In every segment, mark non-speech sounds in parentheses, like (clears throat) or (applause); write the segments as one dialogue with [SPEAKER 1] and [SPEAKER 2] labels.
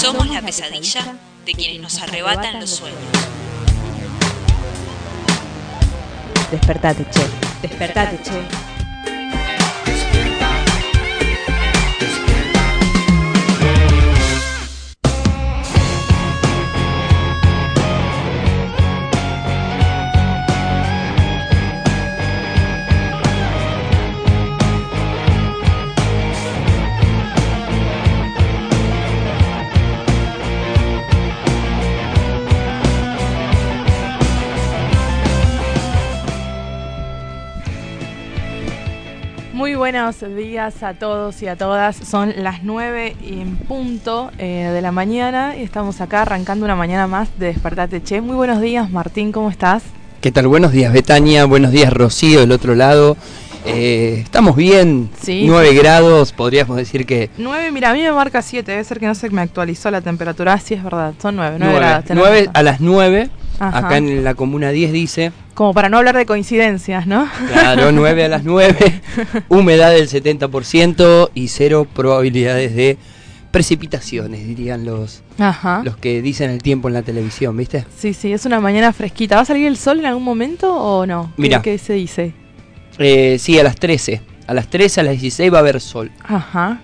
[SPEAKER 1] Somos la pesadilla de quienes nos arrebatan los sueños.
[SPEAKER 2] Despertate, che. Despertate, che.
[SPEAKER 3] Buenos días a todos y a todas. Son las 9 en punto eh, de la mañana y estamos acá arrancando una mañana más de Despertate Che. Muy buenos días, Martín, ¿cómo estás?
[SPEAKER 4] ¿Qué tal? Buenos días, Betania. Buenos días, Rocío, del otro lado. Eh, estamos bien,
[SPEAKER 3] Sí.
[SPEAKER 4] 9 grados, podríamos decir que
[SPEAKER 3] 9, mira, a mí me marca 7, debe ser que no se me actualizó la temperatura. Ah, sí, es verdad, son 9, 9
[SPEAKER 4] 9,
[SPEAKER 3] grados. tenés
[SPEAKER 4] 9
[SPEAKER 3] razón.
[SPEAKER 4] a las 9,
[SPEAKER 3] Ajá.
[SPEAKER 4] acá en la comuna 10 dice,
[SPEAKER 3] Como para no hablar de coincidencias, ¿no?
[SPEAKER 4] claro, (laughs) 9 a las 9, humedad del 70% y cero probabilidades de precipitaciones, dirían los,
[SPEAKER 3] Ajá.
[SPEAKER 4] los que dicen el tiempo en la televisión, ¿viste?
[SPEAKER 3] Sí, sí, es una mañana fresquita. ¿Va a salir el sol en algún momento o no? ¿Qué-
[SPEAKER 4] Mira.
[SPEAKER 3] ¿Qué se dice?
[SPEAKER 4] Eh, sí, a las 13, a las 13, a las 16 va a haber sol.
[SPEAKER 3] Ajá.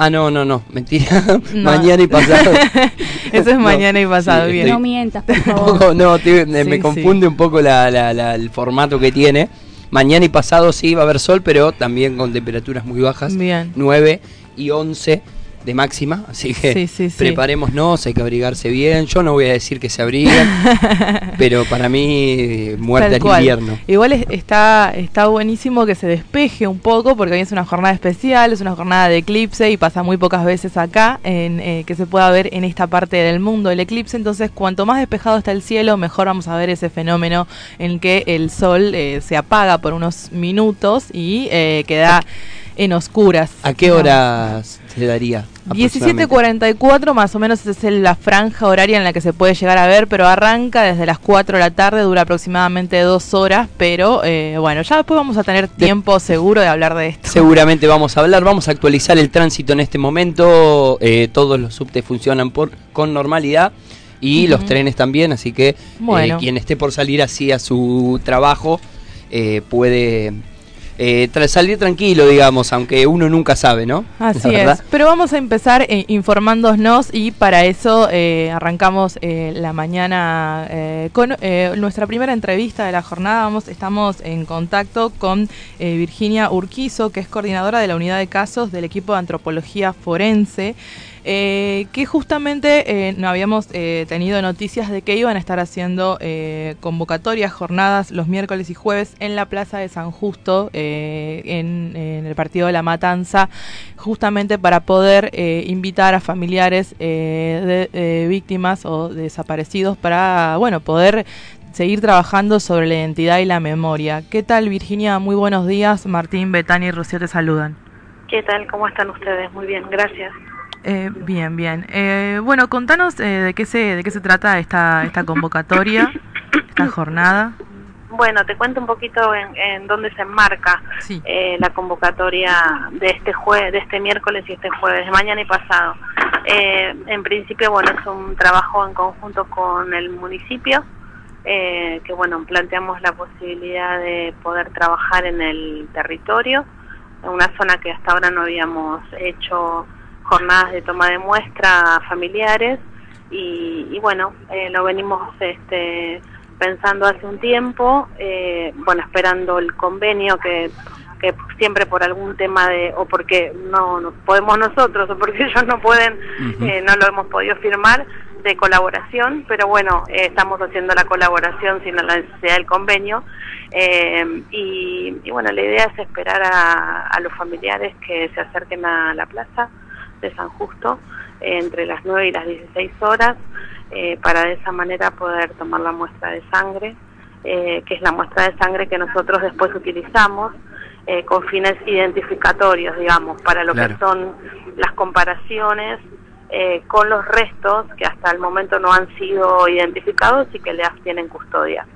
[SPEAKER 4] Ah, no, no, no, mentira, (laughs)
[SPEAKER 3] No. (laughs)
[SPEAKER 4] mañana y pasado. (laughs)
[SPEAKER 3] Eso es
[SPEAKER 4] No,
[SPEAKER 3] mañana y pasado,
[SPEAKER 4] sí,
[SPEAKER 3] bien.
[SPEAKER 4] estoy-
[SPEAKER 5] No mientas, por favor.
[SPEAKER 4] poco, no, te- me,
[SPEAKER 3] Sí,
[SPEAKER 4] me
[SPEAKER 3] sí.
[SPEAKER 4] confunde un poco la- la- la- el formato que tiene. Mañana y pasado sí va a haber sol, pero también con temperaturas muy bajas.
[SPEAKER 3] Bien.
[SPEAKER 4] 9 y 11 de máxima, así que
[SPEAKER 3] Sí, sí, sí.
[SPEAKER 4] preparémonos, hay que abrigarse bien. Yo no voy a decir que se abriguen, (laughs) pero para mí eh, muerte al invierno.
[SPEAKER 3] Igual es- está, está buenísimo que se despeje un poco porque hoy es una jornada especial, es una jornada de eclipse y pasa muy pocas veces acá en, eh, que se pueda ver en esta parte del mundo el eclipse. Entonces, cuanto más despejado está el cielo, mejor vamos a ver ese fenómeno en que el sol eh, se apaga por unos minutos y eh, queda en oscuras.
[SPEAKER 4] ¿A qué horas se daría? aproximadamente?
[SPEAKER 3] 17.44 más o menos es la franja horaria en la que se puede llegar a ver, pero arranca desde las 4 de la tarde, dura aproximadamente dos horas, pero eh, bueno, ya después vamos a tener tiempo seguro de hablar de esto.
[SPEAKER 4] Seguramente vamos a hablar, vamos a actualizar el tránsito en este momento. eh, todos los subtes funcionan por, con normalidad y los trenes también, así que eh, quien esté por salir así a su trabajo puede eh, tra- salir tranquilo, digamos, aunque uno nunca sabe, ¿no? (laughs)
[SPEAKER 3] Así es, pero vamos a empezar eh, informándonos y para eso eh, arrancamos eh, la mañana con nuestra primera entrevista de la jornada. Vamos, estamos en contacto con Virginia Urquizo, que es coordinadora de la unidad de casos del equipo de antropología forense. Eh, que justamente eh, no habíamos eh, tenido noticias de que iban a estar haciendo eh, convocatorias, jornadas los miércoles y jueves en la Plaza de San Justo, eh, en, en el partido de La Matanza, justamente para poder eh, invitar a familiares de víctimas o desaparecidos para, bueno, poder seguir trabajando sobre la identidad y la memoria. ¿Qué tal, Virginia? Muy buenos días. Martín, Betania y Rocío te saludan.
[SPEAKER 6] ¿Qué tal? ¿Cómo están ustedes? Muy bien, gracias.
[SPEAKER 3] Eh, bien, bien. Eh, bueno, contanos eh, de qué se de qué se trata esta esta convocatoria, esta jornada.
[SPEAKER 6] Bueno, te cuento un poquito en, en dónde se enmarca
[SPEAKER 3] Sí.
[SPEAKER 6] eh, la convocatoria de este jue de este miércoles y este jueves, de mañana y pasado. Eh, en principio, bueno, es un trabajo en conjunto con el municipio, eh, que bueno, planteamos la posibilidad de poder trabajar en el territorio, en una zona que hasta ahora no habíamos hecho jornadas de toma de muestra a familiares y, y bueno, eh, lo venimos este, pensando hace un tiempo, eh, bueno, esperando el convenio que, que siempre por algún tema de, o porque no, no podemos nosotros, o porque (laughs) ellos no pueden, eh, no lo hemos podido firmar, de colaboración, pero bueno, eh, estamos haciendo la colaboración sin la necesidad del convenio. eh, y, y bueno, la idea es esperar a, a los familiares que se acerquen a la plaza de San Justo eh, entre las 9 y las 16 horas eh, para de esa manera poder tomar la muestra de sangre, eh, que es la muestra de sangre que nosotros después utilizamos con fines identificatorios, digamos, para lo
[SPEAKER 4] Claro.
[SPEAKER 6] que son las comparaciones eh, con los restos que hasta el momento no han sido identificados y que le tienen custodia.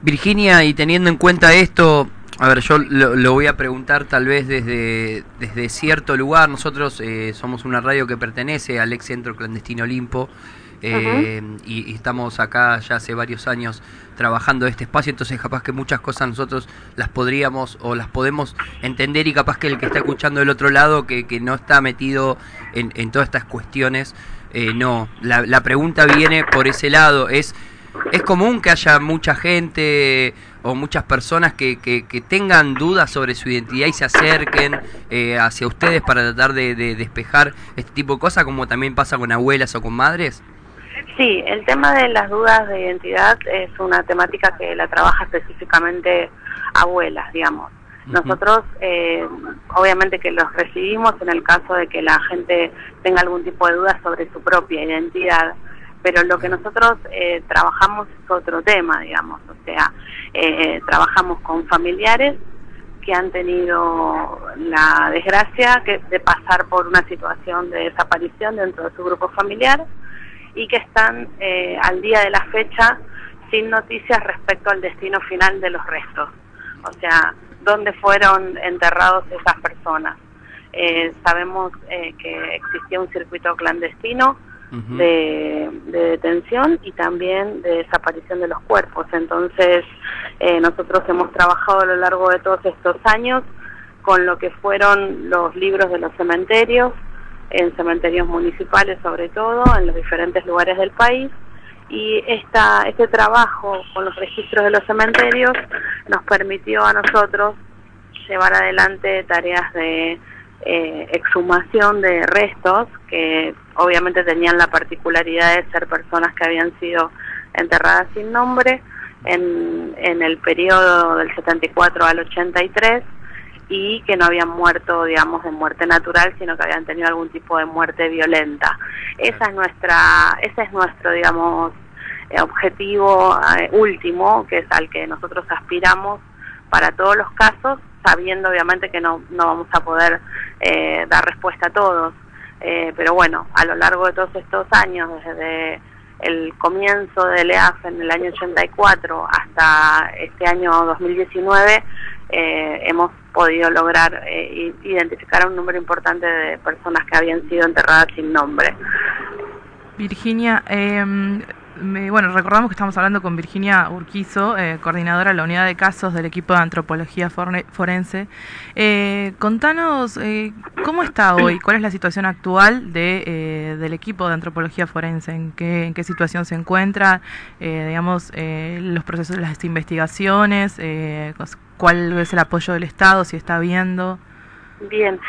[SPEAKER 4] Virginia, y teniendo en cuenta esto, A ver, yo lo, voy a preguntar tal vez desde, desde cierto lugar. Nosotros eh, somos una radio que pertenece al ex centro clandestino Olimpo. Eh, y, estamos acá ya hace varios años trabajando este espacio, entonces capaz que muchas cosas nosotros las podríamos o las podemos entender y capaz que el que está escuchando del otro lado, que, que no está metido en, en todas estas cuestiones, eh, no. La, la pregunta viene por ese lado, es, es común que haya mucha gente o muchas personas que, que, tengan dudas sobre su identidad y se acerquen eh, hacia ustedes para tratar de, de despejar este tipo de cosas, como también pasa con abuelas o con madres?
[SPEAKER 6] Sí, el tema de las dudas de identidad es una temática que la trabaja específicamente abuelas, digamos. Nosotros, eh, obviamente que los recibimos en el caso de que la gente tenga algún tipo de dudas sobre su propia identidad, pero lo que nosotros eh, trabajamos es otro tema, digamos, o sea, eh, trabajamos con familiares que han tenido la desgracia que, de pasar por una situación de desaparición dentro de su grupo familiar y que están eh, al día de la fecha sin noticias respecto al destino final de los restos. O sea, dónde fueron enterrados esas personas. Eh, sabemos eh, que existía un circuito clandestino de, detención y también de desaparición de los cuerpos. Entonces, nosotros hemos trabajado a lo largo de todos estos años con lo que fueron los libros de los cementerios, en cementerios municipales sobre todo, en los diferentes lugares del país. Y esta, este trabajo con los registros de los cementerios nos permitió a nosotros llevar adelante tareas de eh, exhumación de restos que obviamente tenían la particularidad de ser personas que habían sido enterradas sin nombre en, en el periodo del 74 al 83 y que no habían muerto, digamos, de muerte natural, sino que habían tenido algún tipo de muerte violenta. Esa es nuestra, ese es nuestro, digamos, eh, objetivo eh, último, que es al que nosotros aspiramos para todos los casos, sabiendo obviamente que no, no vamos a poder eh, dar respuesta a todos. pero bueno, a lo largo de todos estos años, desde el comienzo del EAF en el año 84 hasta este año 2019, eh, hemos podido lograr eh, identificar a un número importante de personas que habían sido enterradas sin nombre.
[SPEAKER 3] Virginia, eh, bueno, recordamos que estamos hablando con Virginia Urquizo, eh, coordinadora de la unidad de casos del equipo de antropología forense. Eh, contanos, eh, ¿cómo está hoy? ¿Cuál es la situación actual de, del equipo de antropología forense? ¿En qué, situación se encuentra? digamos, los procesos de las investigaciones, ¿cuál es el apoyo del Estado, si está habiendo?
[SPEAKER 6] Bien,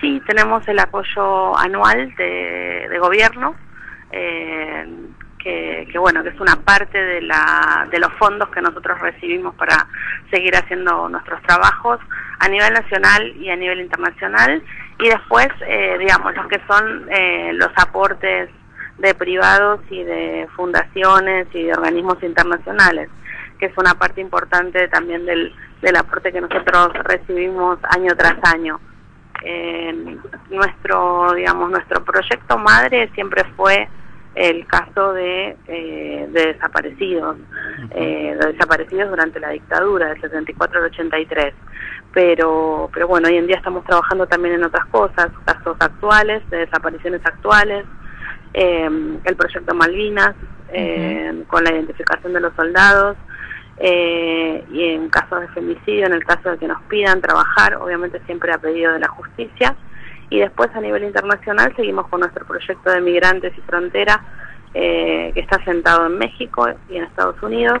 [SPEAKER 6] sí, tenemos el apoyo anual de, gobierno. Eh, que, bueno, que es una parte de, la, de los fondos que nosotros recibimos para seguir haciendo nuestros trabajos a nivel nacional y a nivel internacional y después, eh, digamos, los que son eh, los aportes de privados y de fundaciones y de organismos internacionales, que es una parte importante también del, del aporte que nosotros recibimos año tras año. Eh, nuestro, digamos, nuestro proyecto madre siempre fue el caso de, eh, de desaparecidos, eh, de desaparecidos durante la dictadura del 74 al 83. Pero, pero bueno, hoy en día estamos trabajando también en otras cosas, casos actuales, de desapariciones actuales, eh, el proyecto Malvinas, con la identificación de los soldados, y en casos de femicidio, en el caso de que nos pidan trabajar, obviamente siempre a pedido de la justicia y después a nivel internacional seguimos con nuestro proyecto de migrantes y frontera eh, que está sentado en México y en Estados Unidos,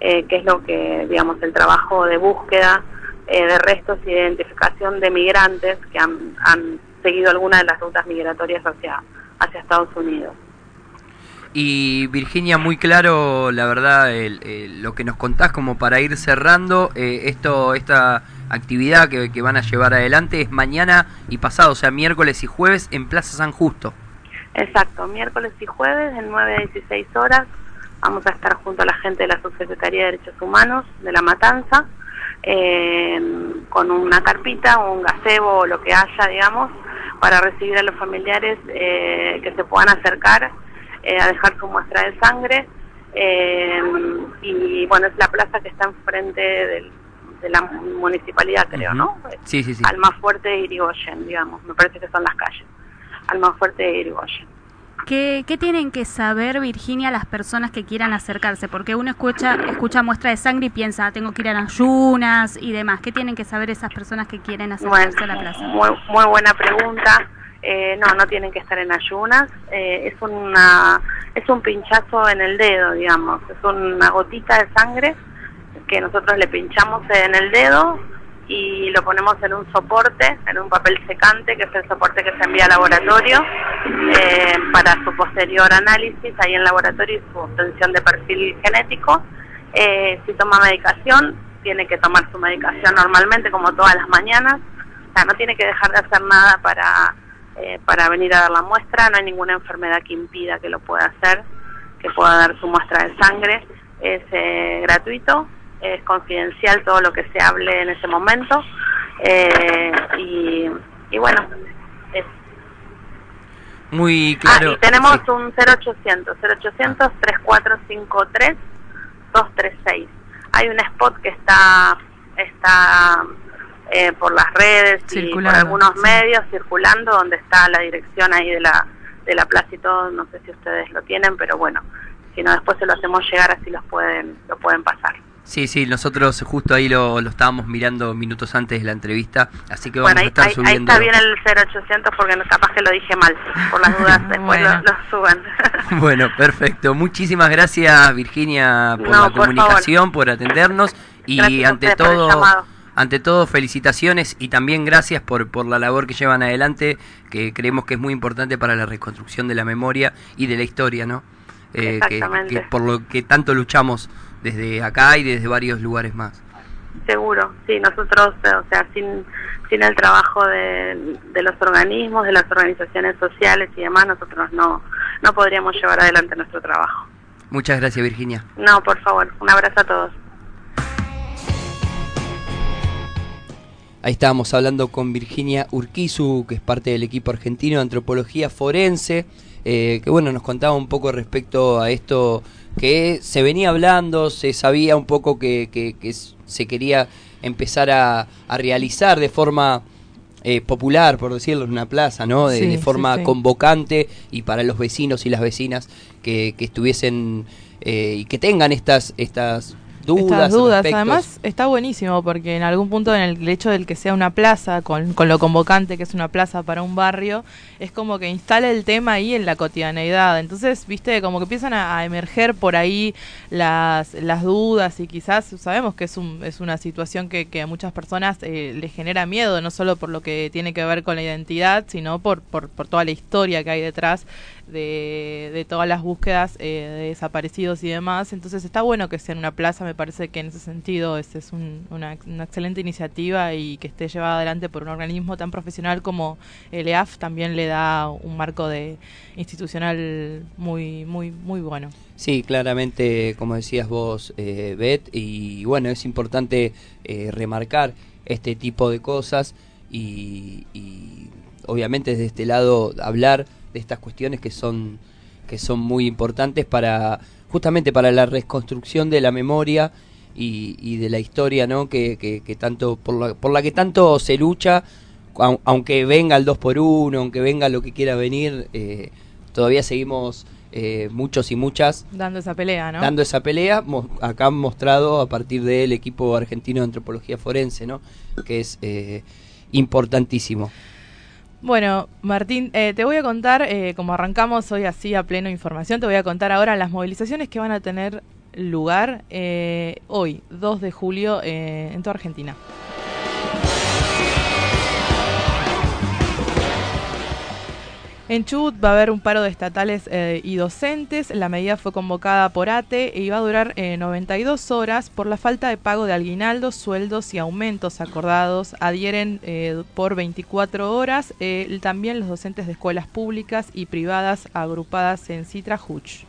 [SPEAKER 6] eh, que es lo que, digamos, el trabajo de búsqueda eh, de restos y identificación de migrantes que han, han seguido alguna de las rutas migratorias hacia, hacia Estados Unidos.
[SPEAKER 4] Y Virginia, muy claro, la verdad, lo que nos contás como para ir cerrando, esto, esta actividad que, van a llevar adelante es mañana y pasado, o sea, miércoles y jueves en Plaza San Justo.
[SPEAKER 6] Exacto, miércoles y jueves en 9 a 16 horas vamos a estar junto a la gente de la Subsecretaría de Derechos Humanos de La Matanza con una carpita o un gazebo o lo que haya, digamos, para recibir a los familiares eh, que se puedan acercar eh, a dejar su muestra de sangre. Eh, y bueno, es la plaza que está enfrente del de la municipalidad, creo, ¿no?
[SPEAKER 4] Sí, sí, sí.
[SPEAKER 6] Almafuerte e Irigoyen, digamos, me parece que son las calles. Almafuerte e Irigoyen.
[SPEAKER 5] ¿Qué, ¿Qué tienen que saber, Virginia, las personas que quieran acercarse? Porque uno escucha, escucha muestra de sangre y piensa, tengo que ir a ayunas y demás. ¿Qué tienen que saber esas personas que quieren acercarse a la plaza?
[SPEAKER 6] Muy, muy buena pregunta. Eh, no, no tienen que estar en ayunas. Eh, es una es un pinchazo en el dedo, digamos. Es una gotita de sangre que nosotros le pinchamos en el dedo y lo ponemos en un soporte, en un papel secante, que es el soporte que se envía al laboratorio eh, para su posterior análisis ahí en laboratorio y su obtención de perfil genético. Eh, si toma medicación, tiene que tomar su medicación normalmente, como todas las mañanas. O sea, no tiene que dejar de hacer nada para, eh, para venir a dar la muestra. No hay ninguna enfermedad que impida que lo pueda hacer, que pueda dar su muestra de sangre. Es gratuito es confidencial todo lo que se hable en ese momento eh, y, bueno es
[SPEAKER 4] muy claro
[SPEAKER 6] ah, y tenemos un 0800 0800 3453 236 hay un spot que está está eh, por las redes y por algunos medios circulando donde está la dirección ahí de la de la plaza y todo no sé si ustedes lo tienen pero bueno si no después se lo hacemos llegar así los pueden lo pueden pasar
[SPEAKER 4] Sí, sí, nosotros justo ahí lo, lo, estábamos mirando minutos antes de la entrevista, así que vamos a estar
[SPEAKER 6] ahí,
[SPEAKER 4] subiendo.
[SPEAKER 6] Ahí está bien el 0800 porque capaz que lo dije mal, por las dudas (laughs) después lo, suban. (laughs)
[SPEAKER 4] bueno, perfecto. Muchísimas gracias Virginia por la comunicación, por atendernos y ante todo, ante todo felicitaciones y también gracias por, por la labor que llevan adelante, que creemos que es muy importante para la reconstrucción de la memoria y de la historia, ¿no?
[SPEAKER 6] Eh,
[SPEAKER 4] que por lo que tanto luchamos desde acá y desde varios lugares más.
[SPEAKER 6] Seguro, sí, nosotros, o sea, sin, sin el trabajo de, de los organismos, de las organizaciones sociales y demás, nosotros no, no podríamos llevar adelante nuestro trabajo.
[SPEAKER 4] Muchas gracias, Virginia.
[SPEAKER 6] No, por favor, un abrazo a todos.
[SPEAKER 4] Ahí estábamos hablando con Virginia Urquizu, que es parte del equipo argentino de antropología forense, eh, que bueno, nos contaba un poco respecto a esto que se venía hablando, se sabía un poco que, que, se quería empezar a, a realizar de forma eh, popular, por decirlo, en una plaza, ¿no? De, forma convocante y para los vecinos y las vecinas que, que estuviesen eh, y que tengan estas, estas dudas.
[SPEAKER 3] dudas. Además, está buenísimo porque en algún punto en el hecho del que sea una plaza, con, con, lo convocante que es una plaza para un barrio, es como que instala el tema ahí en la cotidianeidad. Entonces, viste, como que empiezan a, emerger por ahí las, las dudas y quizás sabemos que es, un, es una situación que, que a muchas personas eh, les genera miedo, no solo por lo que tiene que ver con la identidad, sino por, por, por toda la historia que hay detrás de, de todas las búsquedas eh, de desaparecidos y demás. Entonces está bueno que sea en una plaza, me parece que en ese sentido es, es una, una, excelente iniciativa y que esté llevada adelante por un organismo tan profesional como el EAF también le da un marco de institucional muy, muy, muy bueno.
[SPEAKER 4] Sí, claramente, como decías vos, eh, Beth, y bueno, es importante eh, remarcar este tipo de cosas y, y obviamente desde este lado hablar de estas cuestiones que son que son muy importantes para justamente para la reconstrucción de la memoria y, de la historia no que, que, tanto por la, por la que tanto se lucha aunque venga el 2 por 1 aunque venga lo que quiera venir eh, todavía seguimos eh, muchos y muchas
[SPEAKER 3] dando esa pelea no
[SPEAKER 4] dando esa pelea acá han mostrado a partir del equipo argentino de antropología forense no que es eh, importantísimo
[SPEAKER 3] bueno, Martín, eh, te voy a contar, eh, como arrancamos hoy así a pleno información, te voy a contar ahora las movilizaciones que van a tener lugar eh, hoy, 2 de julio, en toda Argentina. En Chubut va a haber un paro de estatales eh, y docentes. La medida fue convocada por ATE e iba a durar 92 eh, horas por la falta de pago de aguinaldos, sueldos y aumentos acordados. Adhieren eh, por 24 horas también los docentes de escuelas públicas y privadas agrupadas en Citra Huch.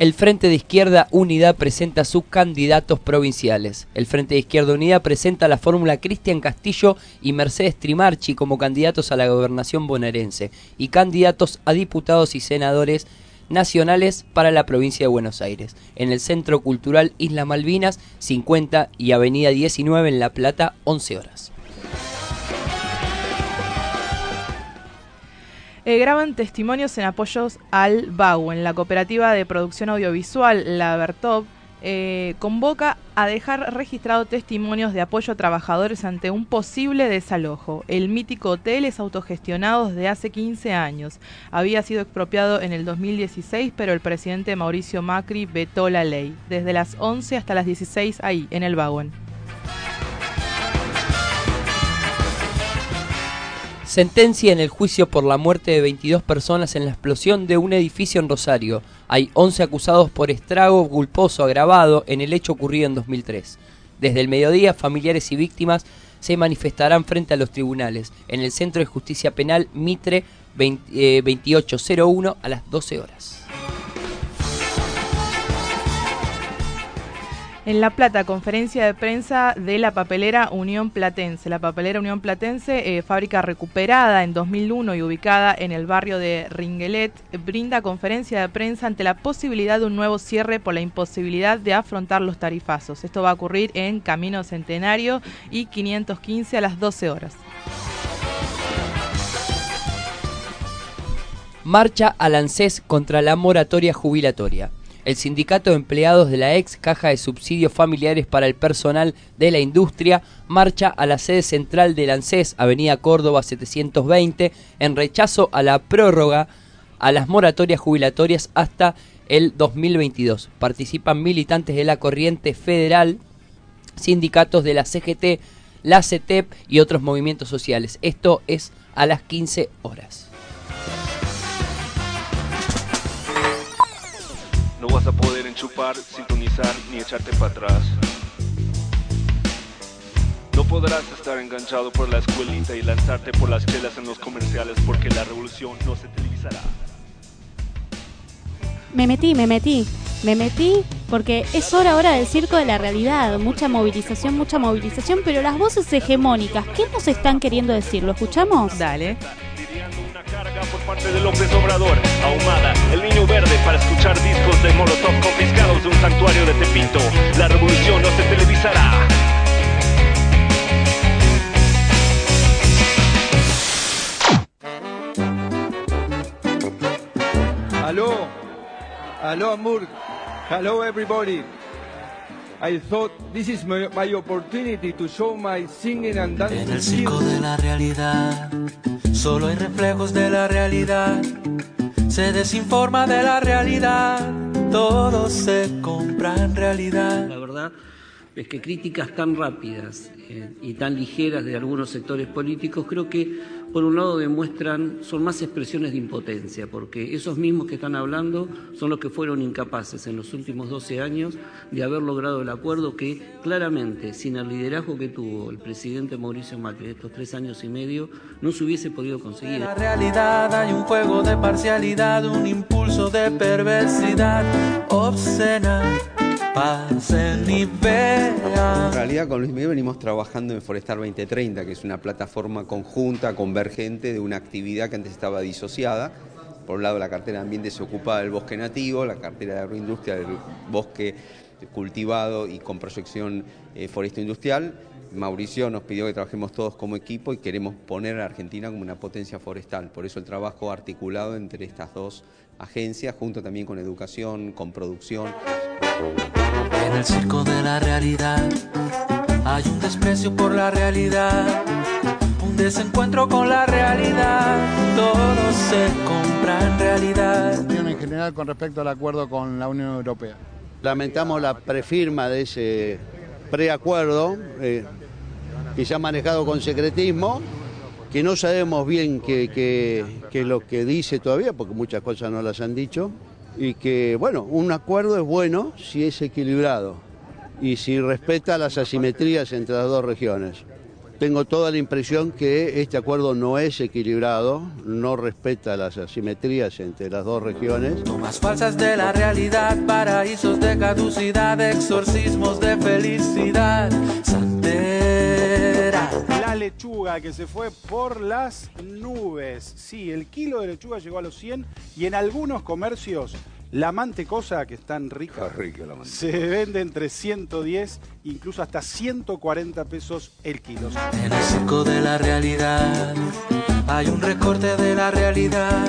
[SPEAKER 4] El Frente de Izquierda Unidad presenta sus candidatos provinciales. El Frente de Izquierda Unidad presenta la fórmula Cristian Castillo y Mercedes Trimarchi como candidatos a la gobernación bonaerense y candidatos a diputados y senadores nacionales para la provincia de Buenos Aires, en el Centro Cultural Isla Malvinas 50 y Avenida 19 en La Plata 11 horas.
[SPEAKER 3] Eh, graban testimonios en apoyos al BAU, en la cooperativa de producción audiovisual, la Bertop, eh, convoca a dejar registrado testimonios de apoyo a trabajadores ante un posible desalojo. El mítico hotel es autogestionado desde hace 15 años. Había sido expropiado en el 2016, pero el presidente Mauricio Macri vetó la ley. Desde las 11 hasta las 16 ahí, en el vagón.
[SPEAKER 4] Sentencia en el juicio por la muerte de 22 personas en la explosión de un edificio en Rosario. Hay 11 acusados por estrago culposo agravado en el hecho ocurrido en 2003. Desde el mediodía, familiares y víctimas se manifestarán frente a los tribunales en el Centro de Justicia Penal Mitre 2801 eh, a las 12 horas.
[SPEAKER 3] En La Plata, conferencia de prensa de la papelera Unión Platense. La papelera Unión Platense, eh, fábrica recuperada en 2001 y ubicada en el barrio de Ringuelet, brinda conferencia de prensa ante la posibilidad de un nuevo cierre por la imposibilidad de afrontar los tarifazos. Esto va a ocurrir en Camino Centenario y 515 a las 12 horas.
[SPEAKER 4] Marcha al ANSES contra la moratoria jubilatoria. El Sindicato de Empleados de la ex Caja de Subsidios Familiares para el Personal de la Industria marcha a la sede central del ANSES, Avenida Córdoba 720, en rechazo a la prórroga a las moratorias jubilatorias hasta el 2022. Participan militantes de la Corriente Federal, sindicatos de la CGT, la CETEP y otros movimientos sociales. Esto es a las 15 horas.
[SPEAKER 7] Vas a poder enchupar, sintonizar ni echarte para atrás. No podrás estar enganchado por la escuelita y lanzarte por las chelas en los comerciales porque la revolución no se televisará.
[SPEAKER 5] Me metí, me metí, me metí porque es hora ahora del circo de la realidad. Mucha movilización, mucha movilización, pero las voces hegemónicas, ¿qué nos están queriendo decir? ¿Lo escuchamos?
[SPEAKER 3] Dale
[SPEAKER 7] carga por parte de López Obrador, ahumada, el niño verde para escuchar discos de Molotov confiscados de un santuario de Tepito. La revolución no se televisará.
[SPEAKER 8] Aló, aló Amur, hello everybody. I thought this is my, my opportunity to show my singing and dancing.
[SPEAKER 9] En el circo de la realidad Solo hay reflejos de la realidad. Se desinforma de la realidad. Todo se compra en realidad.
[SPEAKER 10] La verdad es que críticas tan rápidas eh, y tan ligeras de algunos sectores políticos creo que por un lado demuestran, son más expresiones de impotencia, porque esos mismos que están hablando son los que fueron incapaces en los últimos 12 años de haber logrado el acuerdo que claramente, sin el liderazgo que tuvo el presidente Mauricio Macri estos tres años y medio, no se hubiese podido conseguir. En
[SPEAKER 9] la realidad hay un juego de parcialidad, un impulso de perversidad obscena pasen y vean.
[SPEAKER 11] En realidad con Luis Miguel venimos trabajando en Forestar 2030, que es una plataforma conjunta, convergente de una actividad que antes estaba disociada. Por un lado la cartera de ambiente se ocupaba del bosque nativo, la cartera de agroindustria del bosque cultivado y con proyección eh, forestal industrial. Mauricio nos pidió que trabajemos todos como equipo y queremos poner a Argentina como una potencia forestal. Por eso el trabajo articulado entre estas dos agencias, junto también con educación, con producción.
[SPEAKER 9] En el circo de la realidad hay un desprecio por la realidad, un desencuentro con la realidad, todo se compra en realidad.
[SPEAKER 12] En general con respecto al acuerdo con la Unión Europea.
[SPEAKER 13] Lamentamos la prefirma de ese preacuerdo eh, que se ha manejado con secretismo, que no sabemos bien qué es lo que dice todavía, porque muchas cosas no las han dicho y que, bueno, un acuerdo es bueno si es equilibrado y si respeta las asimetrías entre las dos regiones. Tengo toda la impresión que este acuerdo no es equilibrado, no respeta las asimetrías entre las dos regiones.
[SPEAKER 9] Tomas falsas de la realidad, paraísos de caducidad, exorcismos de felicidad. Santera.
[SPEAKER 8] La
[SPEAKER 14] lechuga que se fue por las nubes. Sí, el kilo de lechuga llegó a los 100 y en algunos comercios la mantecosa, que es tan rica, se vende entre 110 incluso hasta 140 pesos el kilo.
[SPEAKER 9] En el circo de la realidad hay un recorte de la realidad.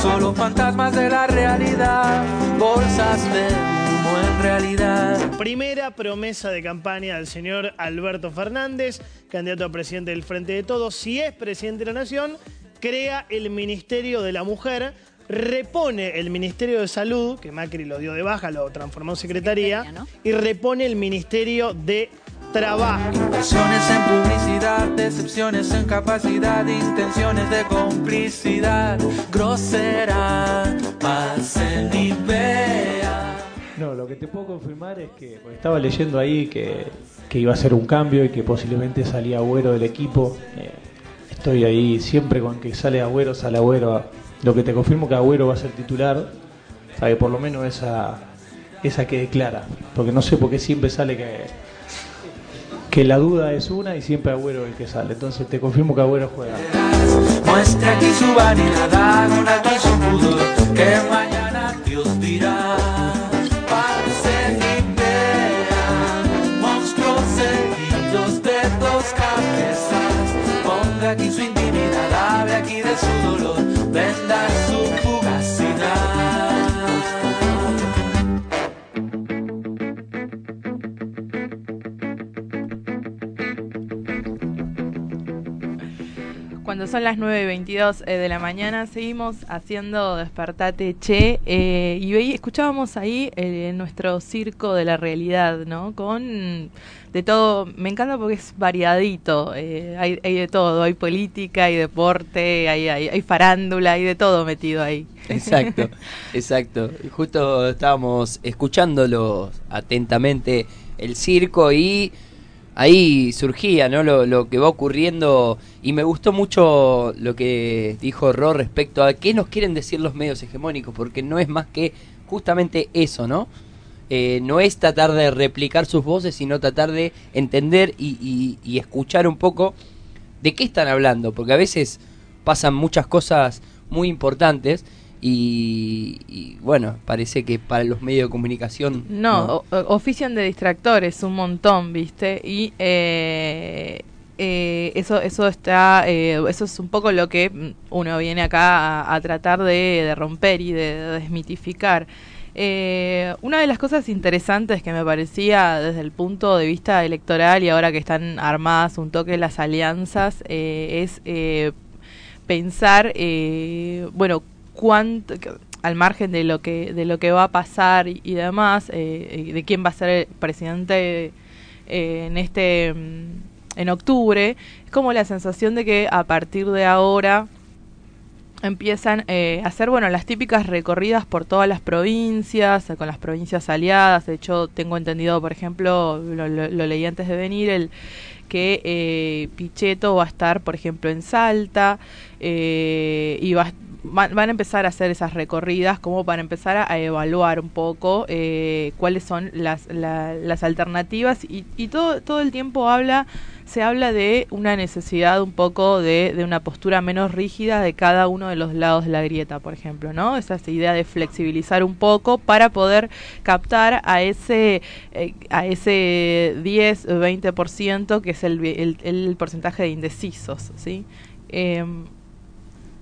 [SPEAKER 9] Solo fantasmas de la realidad, bolsas de humo en realidad.
[SPEAKER 15] Primera promesa de campaña del señor Alberto Fernández, candidato a presidente del Frente de Todos. Si es presidente de la Nación, crea el Ministerio de la Mujer, repone el Ministerio de Salud, que Macri lo dio de baja, lo transformó en Secretaría, y repone el Ministerio de Trabajo.
[SPEAKER 9] Inversiones en publicidad, decepciones en capacidad, intenciones de complicidad, grosera.
[SPEAKER 16] No, lo que te puedo confirmar es que porque estaba leyendo ahí que, que iba a ser un cambio y que posiblemente salía Agüero del equipo. Eh, estoy ahí siempre con que sale Agüero, sale Agüero. Lo que te confirmo que Agüero va a ser titular, o sea que por lo menos esa, esa quede clara. Porque no sé por qué siempre sale que, que la duda es una y siempre Agüero el que sale. Entonces te confirmo que Agüero juega.
[SPEAKER 9] Muestra aquí su vanidad, que mañana Dios dirá.
[SPEAKER 3] Son las 9 y 22 eh, de la mañana, seguimos haciendo Despertate Che eh, y veí- escuchábamos ahí eh, nuestro circo de la realidad, ¿no? Con de todo, me encanta porque es variadito, eh, hay, hay de todo, hay política, hay deporte, hay, hay, hay farándula, hay de todo metido ahí.
[SPEAKER 4] Exacto, (laughs) exacto. Justo estábamos escuchándolo atentamente el circo y ahí surgía ¿no? lo, lo que va ocurriendo y me gustó mucho lo que dijo Ro respecto a qué nos quieren decir los medios hegemónicos, porque no es más que justamente eso, ¿no? Eh, no es tratar de replicar sus voces, sino tratar de entender y, y- y escuchar un poco de qué están hablando, porque a veces pasan muchas cosas muy importantes y, y, bueno, parece que para los medios de comunicación
[SPEAKER 3] No, ofician de distractores un montón, ¿viste? Y eh, eh, eso eso está eh, eso es un poco lo que uno viene acá a, a tratar de, de romper y de, de desmitificar. Eh, una de las cosas interesantes que me parecía desde el punto de vista electoral y ahora que están armadas un toque las alianzas eh, es eh, pensar, eh, bueno, cuánto, al margen de lo que de lo que va a pasar y, demás, eh, y de quién va a ser el presidente eh, en este mm, en octubre, es como la sensación de que a partir de ahora empiezan eh, a hacer bueno las típicas recorridas por todas las provincias eh, con las provincias aliadas. De hecho tengo entendido por ejemplo lo, lo- leí antes de venir el que eh, Pichetto va a estar por ejemplo en Salta eh, y va, van, van a empezar a hacer esas recorridas como para empezar a, evaluar un poco eh, cuáles son las, la- las alternativas y, y todo, todo el tiempo habla se habla de una necesidad un poco de, de una postura menos rígida de cada uno de los lados de la grieta, por ejemplo, ¿no? Esa es idea de flexibilizar un poco para poder captar a ese eh, a ese 10 o 20% que es el, el, porcentaje de indecisos, ¿sí? Em,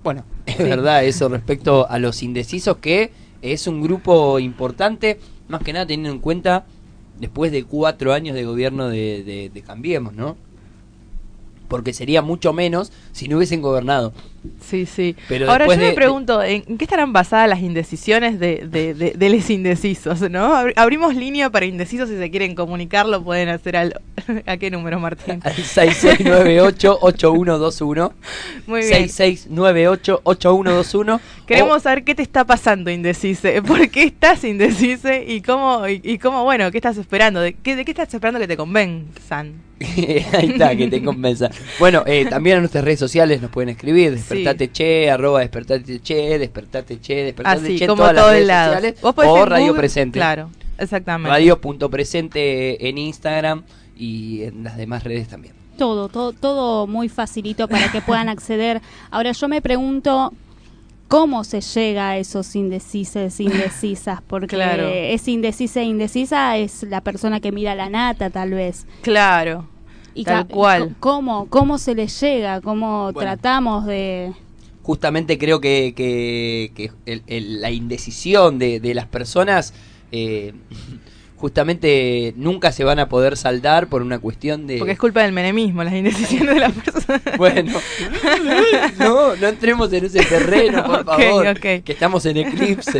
[SPEAKER 4] Bueno, es (laughs)
[SPEAKER 3] Sí.
[SPEAKER 4] verdad eso respecto a los indecisos, que es un grupo importante, más que nada teniendo en cuenta después de cuatro años de gobierno de, de- de Cambiemos, ¿no? Porque sería mucho menos si no hubiesen gobernado.
[SPEAKER 3] Sí, sí.
[SPEAKER 4] Pero
[SPEAKER 3] Ahora yo me pregunto, ¿en qué estarán basadas las indecisiones de, de, de, de los indecisos? ¿no? Abri- Abrimos línea para indecisos si se quieren comunicar, lo pueden hacer al... (laughs) ¿A qué número, Martín? (laughs)
[SPEAKER 4] Al 6698-8121. (laughs)
[SPEAKER 3] Muy bien.
[SPEAKER 4] 6698-8121.
[SPEAKER 3] Queremos saber qué te está pasando, indecise. ¿Por qué estás indecise? Y cómo, y, y cómo bueno, qué estás esperando. ¿De qué, ¿De qué estás esperando que te convenzan?
[SPEAKER 4] Ahí está, que te convenza. Bueno, eh, también en nuestras redes sociales nos pueden escribir, despertate che, arroba despertate che, despertate che, despertate
[SPEAKER 3] Así,
[SPEAKER 4] che,
[SPEAKER 3] como
[SPEAKER 4] todas las
[SPEAKER 3] todos
[SPEAKER 4] redes
[SPEAKER 3] lados.
[SPEAKER 4] sociales,
[SPEAKER 3] Vos podés
[SPEAKER 4] o Radio
[SPEAKER 3] Google-
[SPEAKER 4] Presente.
[SPEAKER 3] Claro, exactamente.
[SPEAKER 4] Radio.presente en Instagram y en las demás redes también.
[SPEAKER 5] todo, todo, todo muy facilito para que puedan (laughs) acceder. Ahora yo me pregunto cómo se llega a esos indecisos, indecisas, porque
[SPEAKER 3] Claro.
[SPEAKER 5] es indecisa e indecisa es la persona que mira la nata tal vez.
[SPEAKER 3] Claro.
[SPEAKER 5] Y
[SPEAKER 3] tal cual.
[SPEAKER 5] ¿Cómo, cómo se les llega? ¿Cómo
[SPEAKER 4] Bueno.
[SPEAKER 5] tratamos de...?
[SPEAKER 4] justamente creo que, que- que el- el- la indecisión de, de las personas eh, (laughs) justamente nunca se van a poder saldar por una cuestión de...
[SPEAKER 3] Porque es culpa del menemismo, las indecisiones de las personas. (laughs)
[SPEAKER 4] Bueno, no, no entremos en ese terreno, (laughs) por
[SPEAKER 3] Ok,
[SPEAKER 4] favor,
[SPEAKER 3] ok.
[SPEAKER 4] que estamos en eclipse.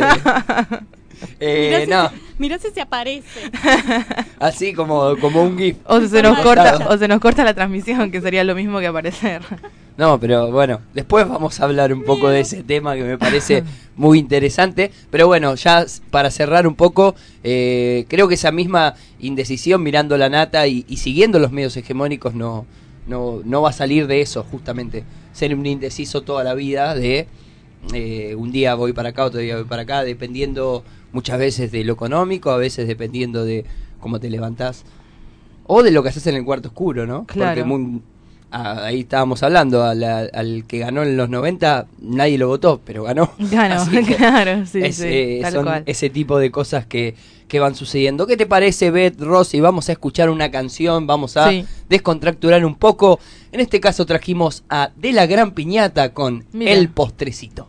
[SPEAKER 4] (laughs) Eh,
[SPEAKER 5] si
[SPEAKER 4] no,
[SPEAKER 5] se, mirá si se aparece. (laughs)
[SPEAKER 4] así como, como un GIF.
[SPEAKER 3] O se nos corta, o se nos corta la transmisión, que sería lo mismo que aparecer. (laughs)
[SPEAKER 4] No, pero bueno, después vamos a hablar un poco de ese tema que me parece muy interesante. Pero bueno, ya para cerrar un poco, eh, creo que esa misma indecisión mirando la nata y, y siguiendo los medios hegemónicos no, no, no va a salir de eso, justamente. Ser un indeciso toda la vida de eh, un día voy para acá, otro día voy para acá, dependiendo muchas veces de lo económico, a veces dependiendo de cómo te levantás. O de lo que haces en el cuarto oscuro, ¿no?
[SPEAKER 3] Claro.
[SPEAKER 4] Porque muy- ah, ahí estábamos hablando, a la- al que ganó en los 90 nadie lo votó, pero ganó. (laughs)
[SPEAKER 3] Ganó, claro, sí,
[SPEAKER 4] es,
[SPEAKER 3] sí,
[SPEAKER 4] eh,
[SPEAKER 3] tal
[SPEAKER 4] son
[SPEAKER 3] cual.
[SPEAKER 4] ese tipo de cosas que, que van sucediendo. ¿Qué te parece, Beth, Rosy? Vamos a escuchar una canción, vamos a
[SPEAKER 3] Sí.
[SPEAKER 4] descontracturar un poco. En este caso trajimos a De la Gran Piñata con
[SPEAKER 3] Mira.
[SPEAKER 4] El Postrecito.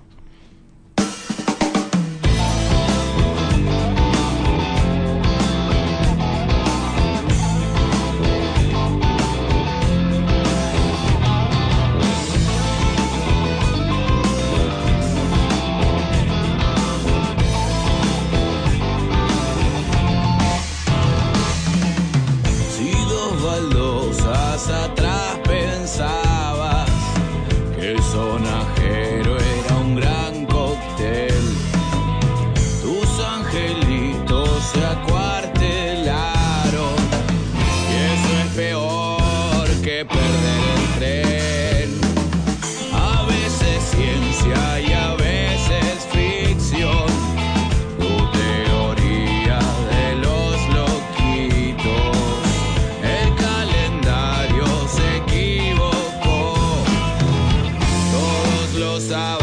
[SPEAKER 17] Todos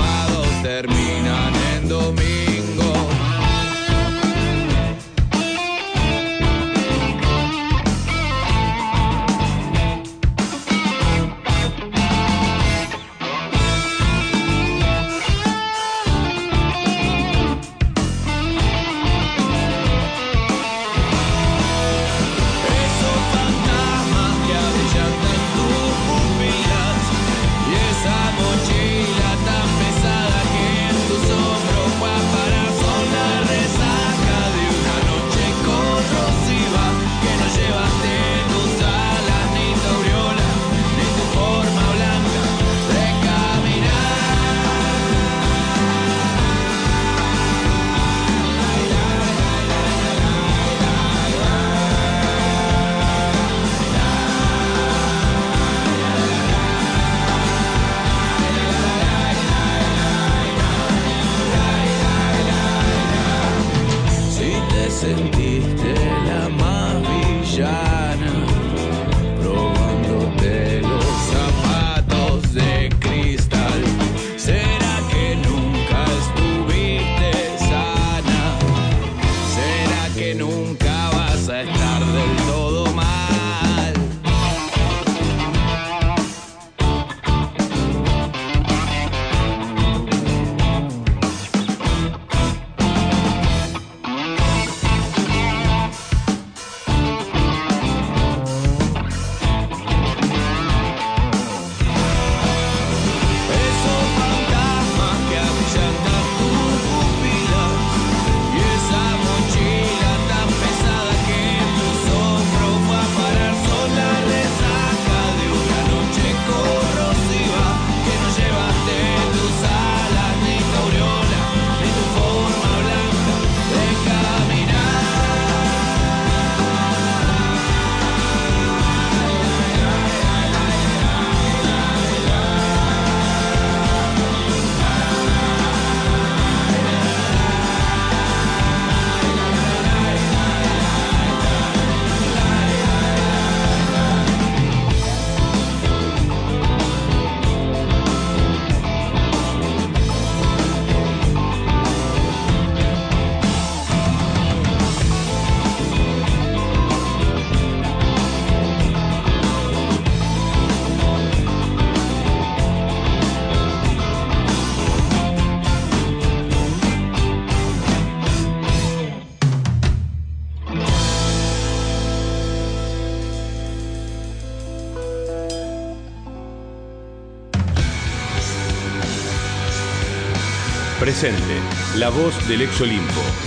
[SPEAKER 7] la voz del ex Olimpo.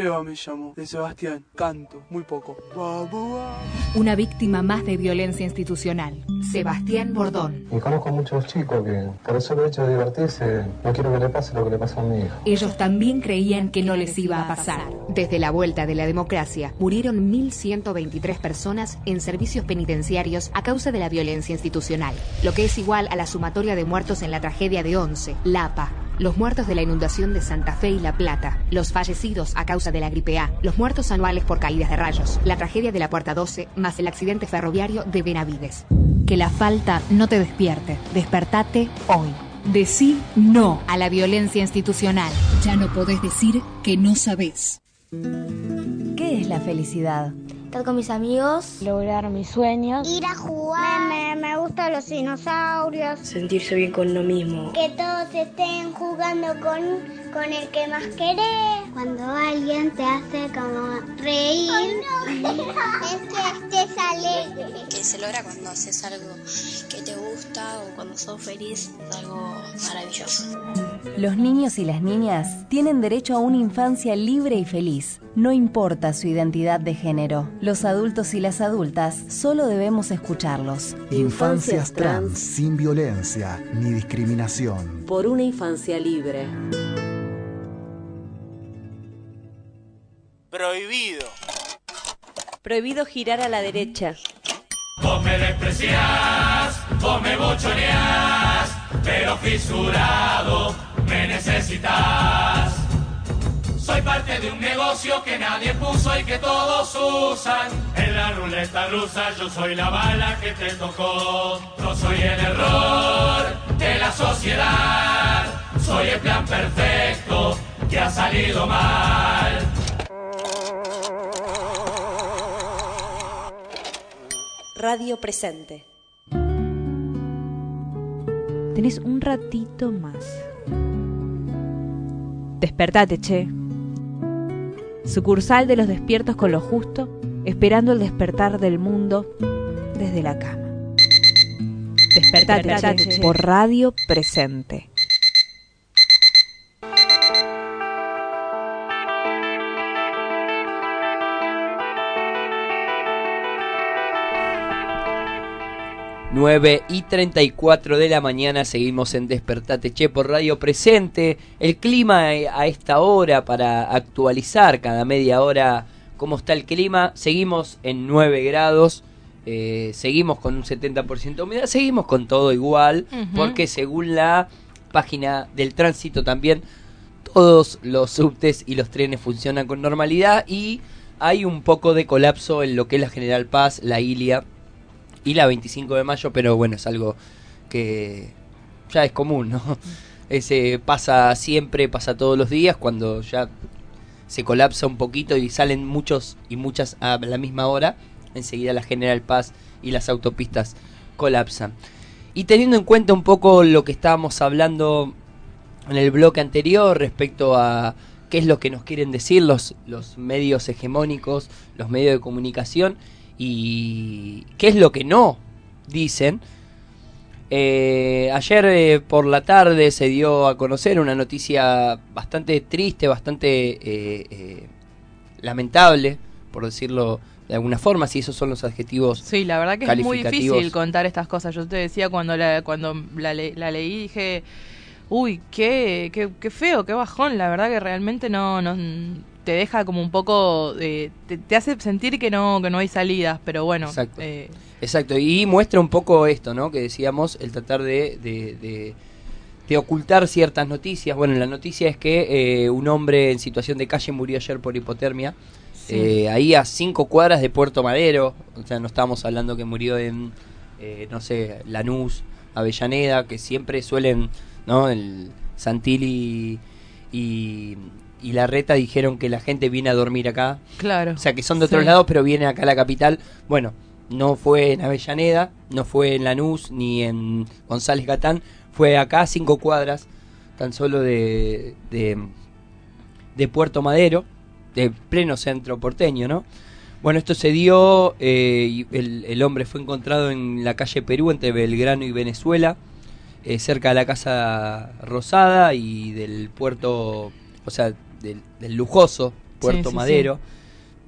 [SPEAKER 18] Seba me llamó, de Sebastián. Canto, muy poco.
[SPEAKER 19] Una víctima más de violencia institucional. Sebastián Bordón.
[SPEAKER 20] Y conozco muchos chicos que por el solo hecho de divertirse no quiero que le pase lo que le pasa a mi hijo.
[SPEAKER 19] Ellos también creían que no les iba a pasar. Desde la vuelta de la democracia, murieron 1.123 personas en servicios penitenciarios a causa de la violencia institucional, lo que es igual a la sumatoria de muertos en la tragedia de Once, Lapa, los muertos de la inundación de Santa Fe y La Plata, los fallecidos a causa de la gripe A, los muertos anuales por caídas de rayos, la tragedia de la Puerta 12, más el accidente ferroviario de Benavides. Que la falta no te despierte. Despertate hoy. Decí no a la violencia institucional. Ya no podés decir que no sabés.
[SPEAKER 2] ¿Qué es la felicidad?
[SPEAKER 21] Estar con mis amigos,
[SPEAKER 22] lograr mis sueños,
[SPEAKER 21] ir a jugar.
[SPEAKER 22] Me, me, me gustan los dinosaurios,
[SPEAKER 23] sentirse bien con lo mismo.
[SPEAKER 21] Que todos estén jugando con, con el que más querés.
[SPEAKER 22] Cuando alguien te hace como reír,
[SPEAKER 21] Ay, no. (laughs) es que estés alegre.
[SPEAKER 24] Que se logra cuando haces algo que te gusta o cuando sos feliz, es algo maravilloso.
[SPEAKER 2] Los niños y las niñas tienen derecho a una infancia libre y feliz. No importa su identidad de género. Los adultos y las adultas solo debemos escucharlos.
[SPEAKER 25] Infancias trans sin violencia ni discriminación.
[SPEAKER 26] Por una infancia libre.
[SPEAKER 27] Prohibido.
[SPEAKER 2] Prohibido girar a la derecha.
[SPEAKER 28] Vos me despreciás, vos me bochoneás, pero fisurado me necesitas. Soy parte de un negocio que nadie puso y que todos usan. En la ruleta rusa yo soy la bala que te tocó. No soy el error de la sociedad. Soy el plan perfecto que ha salido mal.
[SPEAKER 2] Radio Presente. Tenés un ratito más. Despertate, che. Sucursal de los despiertos con lo justo, esperando el despertar del mundo desde la cama. Despertate, Despertate che. por Radio Presente.
[SPEAKER 4] Nueve y 34 de la mañana seguimos en Despertate Che por Radio Presente. El clima a esta hora para actualizar cada media hora cómo está el clima. Seguimos en 9 grados, eh, seguimos con un 70% de humedad, seguimos con todo igual, uh -huh. porque según la página del tránsito también todos los subtes y los trenes funcionan con normalidad y hay un poco de colapso en lo que es la General Paz, la Ilia y la 25 de mayo, pero bueno, es algo que ya es común, ¿no? Ese pasa siempre, pasa todos los días, cuando ya se colapsa un poquito y salen muchos y muchas a la misma hora, enseguida la General Paz y las autopistas colapsan. Y teniendo en cuenta un poco lo que estábamos hablando en el bloque anterior respecto a qué es lo que nos quieren decir los, los medios hegemónicos, los medios de comunicación, y qué es lo que no dicen. Eh, ayer eh, por la tarde se dio a conocer una noticia bastante triste, bastante eh, lamentable, por decirlo de alguna forma, si esos son los adjetivos.
[SPEAKER 3] Sí, la verdad que es muy difícil contar estas cosas. Yo te decía cuando la, cuando la, le, la leí, dije, uy, qué, qué, qué, feo, qué bajón. La verdad que realmente no, no te deja como un poco, eh, te, te, hace sentir que no, que no hay salidas, pero bueno.
[SPEAKER 4] Exacto. Eh. Exacto, y muestra un poco esto, ¿no? Que decíamos, el tratar de, de, de, de ocultar ciertas noticias. Bueno, la noticia es que eh, un hombre en situación de calle murió ayer por hipotermia. Sí. Ahí a cinco cuadras de Puerto Madero, o sea, no estamos hablando que murió en, eh, no sé, Lanús, Avellaneda, que siempre suelen, ¿no? El Santilli y, y la reta dijeron que la gente viene a dormir acá.
[SPEAKER 3] Claro.
[SPEAKER 4] O sea, que son de otros sí. lados, pero vienen acá a la capital. Bueno, no fue en Avellaneda, no fue en Lanús, ni en González Gatán, fue acá a cinco cuadras, tan solo de, de, de Puerto Madero, de pleno centro porteño, ¿no? Bueno, esto se dio, eh, el, el, hombre fue encontrado en la calle Perú, entre Belgrano y Venezuela, eh, cerca de la Casa Rosada y del puerto, o sea, del, del lujoso Puerto
[SPEAKER 3] sí,
[SPEAKER 4] Madero.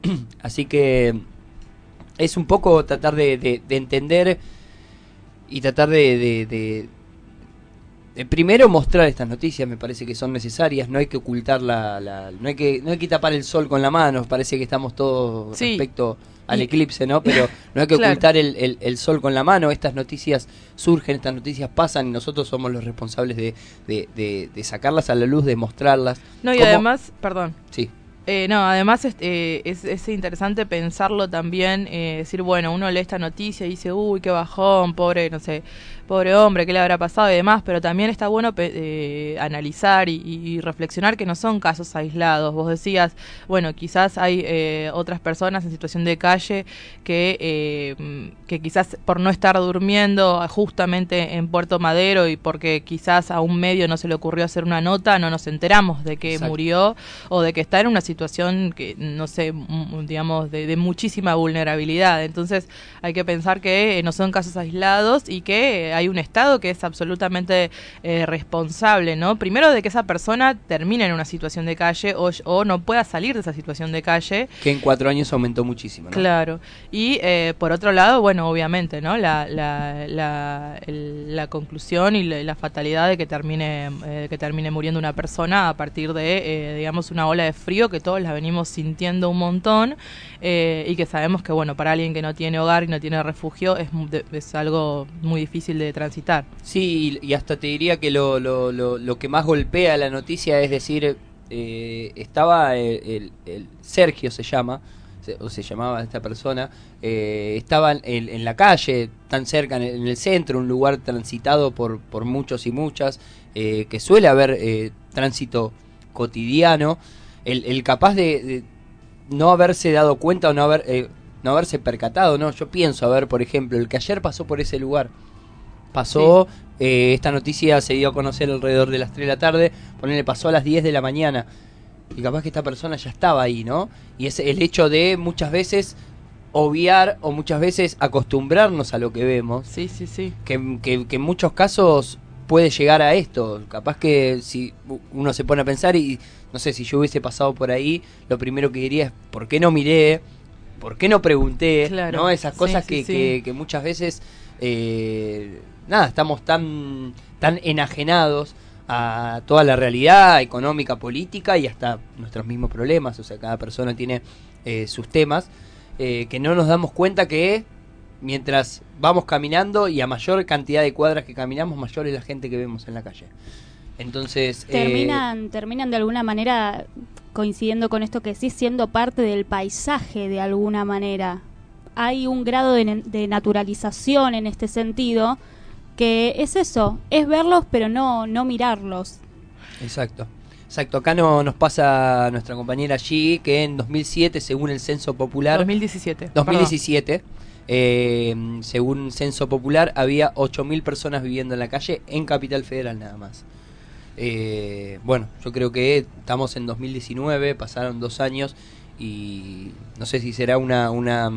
[SPEAKER 4] (clears throat) Así que es un poco tratar de, de- de entender y tratar de, de primero mostrar estas noticias me parece que son necesarias no hay que ocultar la, la- no hay que no hay que tapar el sol con la mano parece que estamos todos
[SPEAKER 3] Sí.
[SPEAKER 4] respecto al
[SPEAKER 3] Y-
[SPEAKER 4] eclipse no pero no hay que (laughs)
[SPEAKER 3] Claro.
[SPEAKER 4] ocultar el, el- el sol con la mano estas noticias surgen estas noticias pasan y nosotros somos los responsables de, de- de- de sacarlas a la luz de mostrarlas
[SPEAKER 3] No, y además, perdón.
[SPEAKER 4] sí
[SPEAKER 3] Eh, no, además es, eh, es, es interesante pensarlo también, eh, decir, bueno, uno lee esta noticia y dice, uy, qué bajón, pobre, no sé, pobre hombre, qué le habrá pasado y demás, pero también está bueno pe- eh, analizar y, y reflexionar que no son casos aislados. Vos decías, bueno, quizás hay eh, otras personas en situación de calle que, que quizás por no estar durmiendo justamente en Puerto Madero y porque quizás a un medio no se le ocurrió hacer una nota, no nos enteramos de que
[SPEAKER 4] Exacto.
[SPEAKER 3] murió o de que está en una situación que, no sé, m- digamos, de, de muchísima vulnerabilidad. Entonces hay que pensar que eh, no son casos aislados y que eh, hay un Estado que es absolutamente eh, responsable, ¿no? Primero de que esa persona termine en una situación de calle o, o no pueda salir de esa situación de calle.
[SPEAKER 4] que en cuatro años aumentó muchísimo ¿no?
[SPEAKER 3] Claro. Y eh, por otro lado, bueno, obviamente, ¿no? La, la, la, el- la conclusión y la, la fatalidad de que termine, eh, que termine muriendo una persona a partir de, digamos, una ola de frío que todos la venimos sintiendo un montón eh, y que sabemos que, bueno, para alguien que no tiene hogar y no tiene refugio es, es algo muy difícil de transitar.
[SPEAKER 4] Sí, y, hasta te diría que lo, lo, lo, que más golpea la noticia es decir, eh, estaba el, el- el- Sergio se llama, o se llamaba esta persona, eh, estaba en, la calle, tan cerca, en el, en el centro, un lugar transitado por, por muchos y muchas, eh, que suele haber eh, tránsito cotidiano, el, el capaz de, de no haberse dado cuenta o no haber... eh, no haberse percatado, ¿no? Yo pienso, a ver, por ejemplo, el que ayer pasó por ese lugar, pasó, eh, esta noticia se dio a conocer alrededor de las 3 de la tarde, ponele, pasó a las 10 de la mañana, y capaz que esta persona ya estaba ahí, ¿no? Y es el hecho de muchas veces obviar o muchas veces acostumbrarnos a lo que vemos.
[SPEAKER 3] Sí, sí, sí.
[SPEAKER 4] Que, que- que en muchos casos puede llegar a esto. Capaz que si uno se pone a pensar y no sé, si yo hubiese pasado por ahí, lo primero que diría es, ¿por qué no miré? ¿Por qué no pregunté?
[SPEAKER 3] Claro.
[SPEAKER 4] ¿No? Esas cosas
[SPEAKER 3] sí,
[SPEAKER 4] que,
[SPEAKER 3] sí.
[SPEAKER 4] que- que muchas veces, eh, nada, estamos tan, tan enajenados a toda la realidad económica, política y hasta nuestros mismos problemas. O sea, cada persona tiene eh, sus temas, eh, que no nos damos cuenta que mientras vamos caminando y a mayor cantidad de cuadras que caminamos, mayor es la gente que vemos en la calle. Entonces, eh,
[SPEAKER 5] Terminan, terminan de alguna manera coincidiendo con esto que sí, siendo parte del paisaje de alguna manera. Hay un grado de, naturalización en este sentido que es eso, es verlos pero no, no mirarlos.
[SPEAKER 4] Exacto. Exacto, acá no, nos pasa nuestra compañera allí que en 2007, según el Censo Popular...
[SPEAKER 3] 2017.
[SPEAKER 4] 2017, eh, según Censo Popular, había 8.000 personas viviendo en la calle en Capital Federal nada más. Eh, bueno, yo creo que estamos en 2019, pasaron dos años y no sé si será una, una,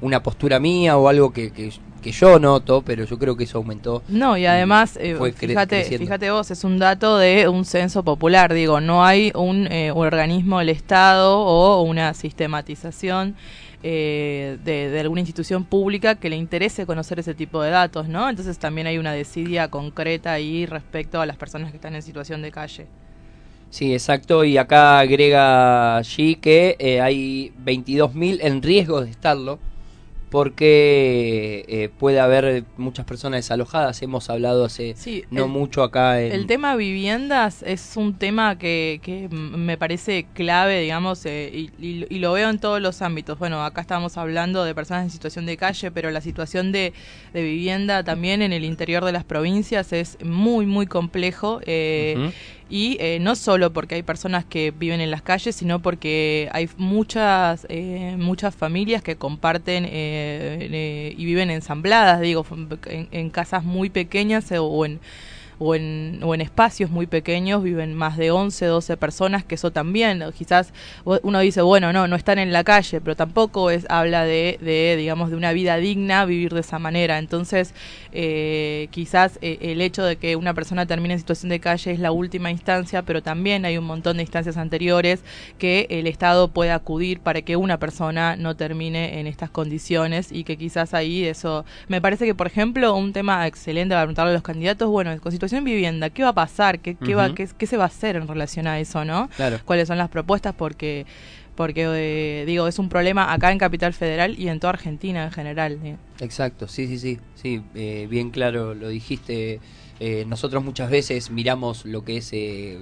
[SPEAKER 4] una postura mía o algo que, que, que yo noto, pero yo creo que eso aumentó.
[SPEAKER 3] No, y además, eh, fíjate, fíjate vos, es un dato de un censo popular, digo, no hay un eh, organismo del Estado o una sistematización eh, de, alguna institución pública que le interese conocer ese tipo de datos, ¿no? Entonces también hay una desidia concreta ahí respecto a las personas que están en situación de calle.
[SPEAKER 4] Sí, exacto, y acá agrega allí que eh, hay 22.000 en riesgo de estarlo porque eh, puede haber muchas personas desalojadas. Hemos hablado hace no
[SPEAKER 3] el-
[SPEAKER 4] mucho acá en...
[SPEAKER 3] El tema viviendas es un tema que, que me parece clave, digamos, eh, y, y- y lo veo en todos los ámbitos. Bueno, acá estamos hablando de personas en situación de calle, pero la situación de, de vivienda también en el interior de las provincias es muy, muy complejo. eh. Y eh, no solo porque hay personas que viven en las calles, sino porque hay muchas eh, muchas familias que comparten eh, eh, y viven ensambladas, digo, en, casas muy pequeñas eh, o en o en, o en espacios muy pequeños viven más de 11, 12 personas, que eso también, quizás uno dice, bueno, no, no están en la calle, pero tampoco es habla de, de digamos, de una vida digna vivir de esa manera. Entonces, eh, quizás eh, el hecho de que una persona termine en situación de calle es la última instancia, pero también hay un montón de instancias anteriores que el Estado puede acudir para que una persona no termine en estas condiciones y que quizás ahí eso, me parece que por ejemplo un tema excelente para preguntarle a los candidatos, bueno, con situación de vivienda, ¿qué va a pasar? ¿Qué, qué, va, qué, qué se va a hacer en relación a eso, no?
[SPEAKER 4] Claro.
[SPEAKER 3] ¿Cuáles son las propuestas? Porque porque eh, digo es un problema acá en Capital Federal y en toda Argentina en general. ¿sí?
[SPEAKER 4] Exacto, sí, sí, sí, sí, eh, bien claro lo dijiste. Eh, nosotros muchas veces miramos lo que es eh,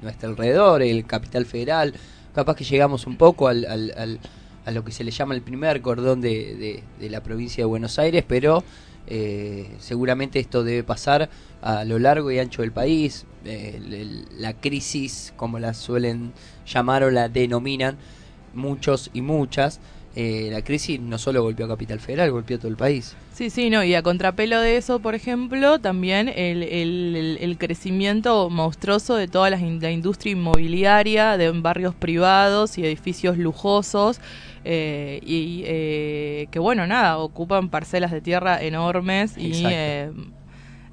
[SPEAKER 4] nuestro alrededor, el Capital Federal, capaz que llegamos un poco al, al, al- a lo que se le llama el primer cordón de, de- de la provincia de Buenos Aires, pero eh, seguramente esto debe pasar a lo largo y ancho del país. Eh, la crisis, como la suelen llamar o la denominan muchos y muchas, eh, la crisis no solo golpeó a Capital Federal, golpeó a todo el país.
[SPEAKER 3] Sí, sí, no, y a contrapelo de eso, por ejemplo, también el, el, crecimiento monstruoso de toda la industria inmobiliaria, de barrios privados y edificios lujosos, eh, y eh, que bueno, nada, ocupan parcelas de tierra enormes y
[SPEAKER 4] Exacto.
[SPEAKER 3] eh,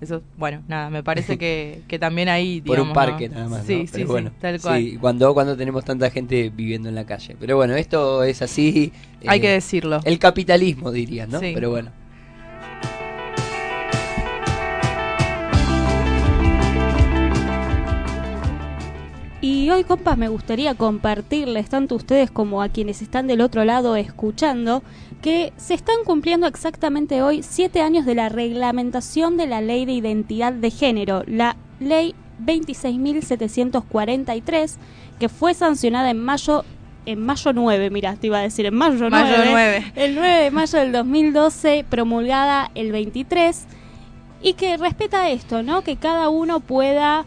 [SPEAKER 3] eso, bueno, nada, me parece (laughs) que, que también ahí,
[SPEAKER 4] por un parque
[SPEAKER 3] ¿no?
[SPEAKER 4] nada más.
[SPEAKER 3] Sí,
[SPEAKER 4] ¿no?
[SPEAKER 3] sí,
[SPEAKER 4] Pero
[SPEAKER 3] sí,
[SPEAKER 4] bueno,
[SPEAKER 3] tal cual.
[SPEAKER 4] sí, cuando, cuando tenemos tanta gente viviendo en la calle. Pero bueno, esto es así. eh,
[SPEAKER 3] Hay que decirlo.
[SPEAKER 4] El capitalismo, dirías, ¿no?
[SPEAKER 3] Sí.
[SPEAKER 4] Pero bueno.
[SPEAKER 5] Y hoy, compas, me gustaría compartirles, tanto a ustedes como a quienes están del otro lado escuchando, que se están cumpliendo exactamente hoy siete años de la reglamentación de la Ley de Identidad de Género, la Ley 26.743, que fue sancionada en mayo en mayo 9, mira, te iba a decir en mayo 9.
[SPEAKER 3] Mayo 9.
[SPEAKER 5] El 9 de mayo del 2012, promulgada el 23, y que respeta esto, ¿no? Que cada uno pueda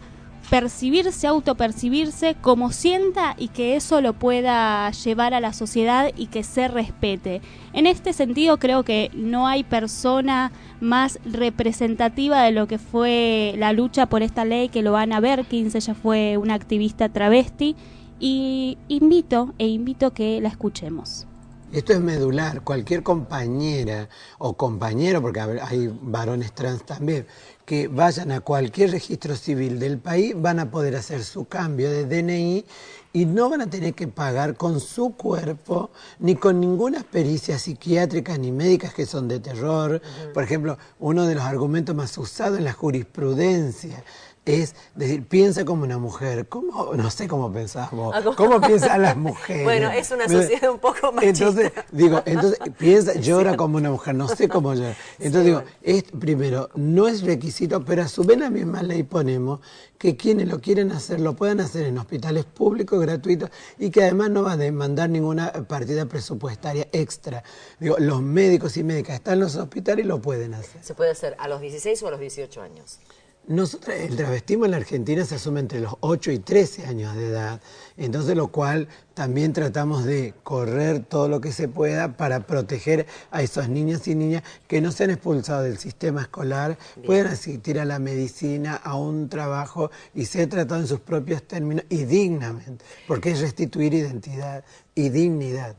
[SPEAKER 5] percibirse, autopercibirse como sienta y que eso lo pueda llevar a la sociedad y que se respete. En este sentido creo que no hay persona más representativa de lo que fue la lucha por esta ley que lo van a ver. 15 ya fue una activista travesti y invito e invito que la escuchemos.
[SPEAKER 29] Esto es medular. Cualquier compañera o compañero, porque hay varones trans también, que vayan a cualquier registro civil del país van a poder hacer su cambio de DNI y no van a tener que pagar con su cuerpo ni con ninguna pericia psiquiátrica ni médicas que son de terror. Por ejemplo, uno de los argumentos más usados en la jurisprudencia es decir, piensa como una mujer. ¿Cómo? No sé cómo pensás vos.
[SPEAKER 30] ¿cómo?
[SPEAKER 29] ¿Cómo piensan las mujeres?
[SPEAKER 30] Bueno, es una sociedad un poco machista.
[SPEAKER 29] entonces, digo, entonces piensa, llora como una mujer, no sé cómo llora. Entonces digo, es, primero, no es requisito, pero a su vez la misma ley ponemos que quienes lo quieren hacer lo puedan hacer en hospitales públicos gratuitos y que además no va a demandar ninguna partida presupuestaria extra. Digo, los médicos y médicas están en los hospitales y lo pueden hacer.
[SPEAKER 30] Se puede hacer a los 16 o a los 18 años.
[SPEAKER 29] Nosotros, el travestismo en la Argentina se asume entre los 8 y 13 años de edad, entonces lo cual también tratamos de correr todo lo que se pueda para proteger a esos niños y niñas que no sean expulsados del sistema escolar, puedan asistir a la medicina, a un trabajo y ser tratados en sus propios términos y dignamente, porque es restituir identidad y dignidad.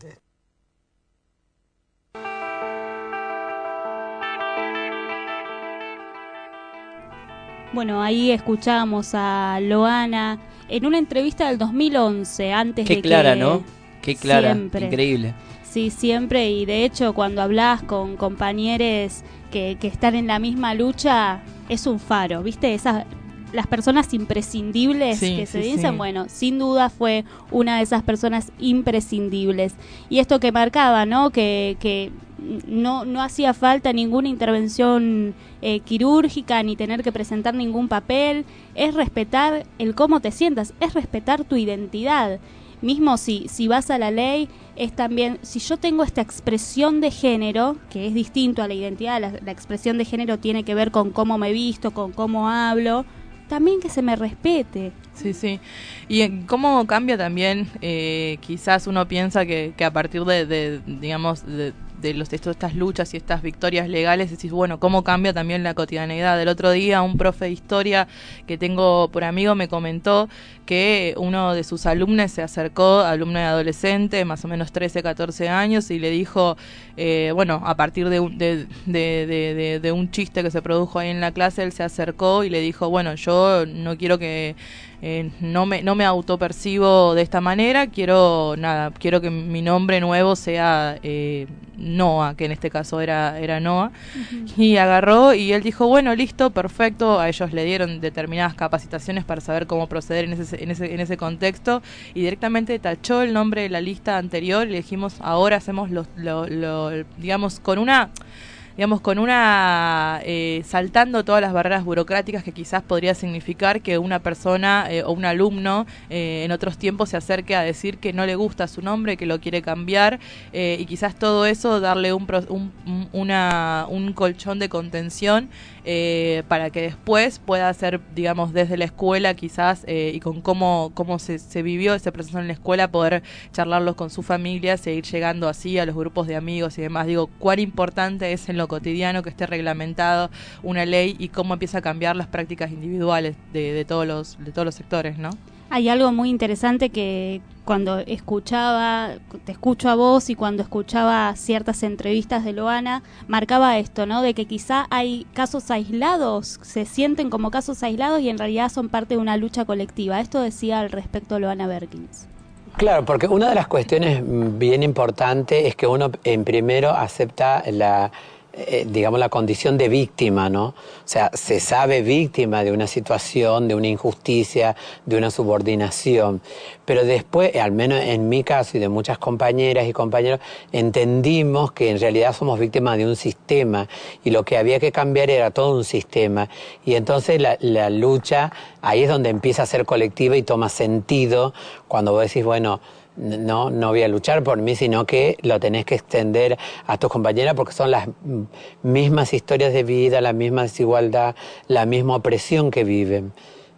[SPEAKER 5] Bueno, ahí escuchábamos a Loana en una entrevista del 2011, antes
[SPEAKER 4] Qué
[SPEAKER 5] de
[SPEAKER 4] clara,
[SPEAKER 5] que...
[SPEAKER 4] ¿no? Qué clara,
[SPEAKER 5] Siempre.
[SPEAKER 4] increíble.
[SPEAKER 5] Sí, siempre. Y de hecho, cuando hablas con compañeros que, que están en la misma lucha, es un faro, ¿viste? Esas, las personas imprescindibles
[SPEAKER 3] Sí,
[SPEAKER 5] que se
[SPEAKER 3] sí,
[SPEAKER 5] dicen,
[SPEAKER 3] sí.
[SPEAKER 5] bueno, sin duda fue una de esas personas imprescindibles. Y esto que marcaba, ¿no? Que, que no, no hacía falta ninguna intervención eh, quirúrgica ni tener que presentar ningún papel, es respetar el cómo te sientas, es respetar tu identidad. Mismo si, si vas a la ley, es también, si yo tengo esta expresión de género, que es distinto a la identidad, la, expresión de género tiene que ver con cómo me visto, con cómo hablo, también que se me respete.
[SPEAKER 3] Sí, sí. Y cómo cambia también, eh, quizás uno piensa que, que a partir de, de, digamos, de, de los, de estas luchas y estas victorias legales, decís, bueno, cómo cambia también la cotidianeidad. El otro día un profe de historia que tengo por amigo me comentó que uno de sus alumnos se acercó, alumno de adolescente, más o menos 13, 14 años, y le dijo, eh, bueno, a partir de un, de, de, de un chiste que se produjo ahí en la clase, él se acercó y le dijo, bueno, yo no quiero que eh, no me no me autopercibo de esta manera. Quiero nada quiero que mi nombre nuevo sea eh, Noah que en este caso era era Noah. Y agarró y él dijo bueno listo perfecto a ellos le dieron determinadas capacitaciones para saber cómo proceder en ese en ese en ese contexto. Y directamente tachó el nombre de la lista anterior. Y le dijimos ahora hacemos lo, lo, lo digamos con una digamos, con una, eh, saltando todas las barreras burocráticas que quizás podría significar que una persona eh, o un alumno eh, en otros tiempos se acerque a decir que no le gusta su nombre, que lo quiere cambiar, y quizás todo eso darle un, un, un- colchón de contención para que después pueda hacer, digamos, desde la escuela quizás y con cómo, cómo se, se vivió ese proceso en la escuela, poder charlarlos con su familia, seguir llegando así a los grupos de amigos y demás. Digo, cuán importante es en lo cotidiano que esté reglamentado una ley y cómo empieza a cambiar las prácticas individuales de, de todos los de todos los sectores, ¿no?
[SPEAKER 5] Hay algo muy interesante que cuando escuchaba, te escucho a vos y cuando escuchaba ciertas entrevistas de Loana, marcaba esto, ¿no? De que quizá hay casos aislados, se sienten como casos aislados y en realidad son parte de una lucha colectiva. Esto decía al respecto Loana Berkins.
[SPEAKER 29] Claro, porque una de las cuestiones bien importantes es que uno en primero acepta la, eh, digamos, la condición de víctima, ¿no? O sea, se sabe víctima de una situación, de una injusticia, de una subordinación. Pero después, al menos en mi caso y de muchas compañeras y compañeros, entendimos que en realidad somos víctimas de un sistema y lo que había que cambiar era todo un sistema. Y entonces la, la lucha ahí es donde empieza a ser colectiva y toma sentido cuando vos decís, bueno, no, no voy a luchar por mí, sino que lo tenés que extender a tus compañeras porque son las mismas historias de vida, la misma desigualdad, la misma opresión que viven.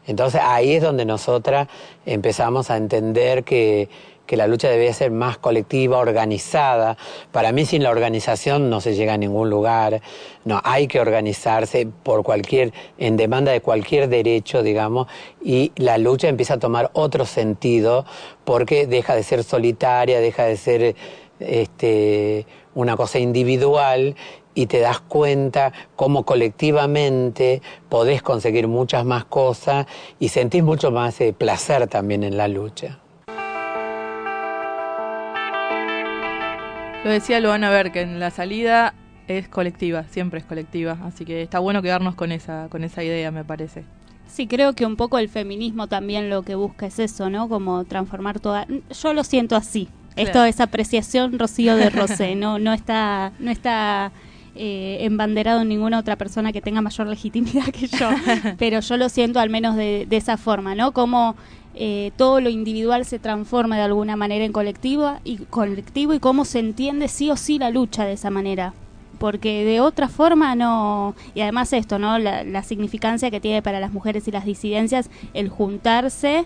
[SPEAKER 29] Entonces ahí es donde nosotras empezamos a entender que, que la lucha debía ser más colectiva, organizada. Para mí sin la organización no se llega a ningún lugar. No, hay que organizarse por cualquier, en demanda de cualquier derecho, digamos, y la lucha empieza a tomar otro sentido porque deja de ser solitaria, deja de ser este, una cosa individual y te das cuenta cómo colectivamente podés conseguir muchas más cosas y sentís mucho más eh, placer también en la lucha.
[SPEAKER 3] Lo decía Luana Ver, que en la salida es colectiva, siempre es colectiva, así que está bueno quedarnos con esa, con esa idea, me parece.
[SPEAKER 5] Sí, creo que un poco el feminismo también lo que busca es eso, ¿no? Como transformar toda... Yo lo siento así. Esto es apreciación Rocío de Rosé, no, no está, no está eh, embanderado en ninguna otra persona que tenga mayor legitimidad que yo, (laughs) pero yo lo siento al menos de, de esa forma, ¿no? Como eh, todo lo individual se transforma de alguna manera en colectiva y colectivo y cómo se entiende sí o sí la lucha de esa manera porque de otra forma no y además esto no la, la significancia que tiene para las mujeres y las disidencias el juntarse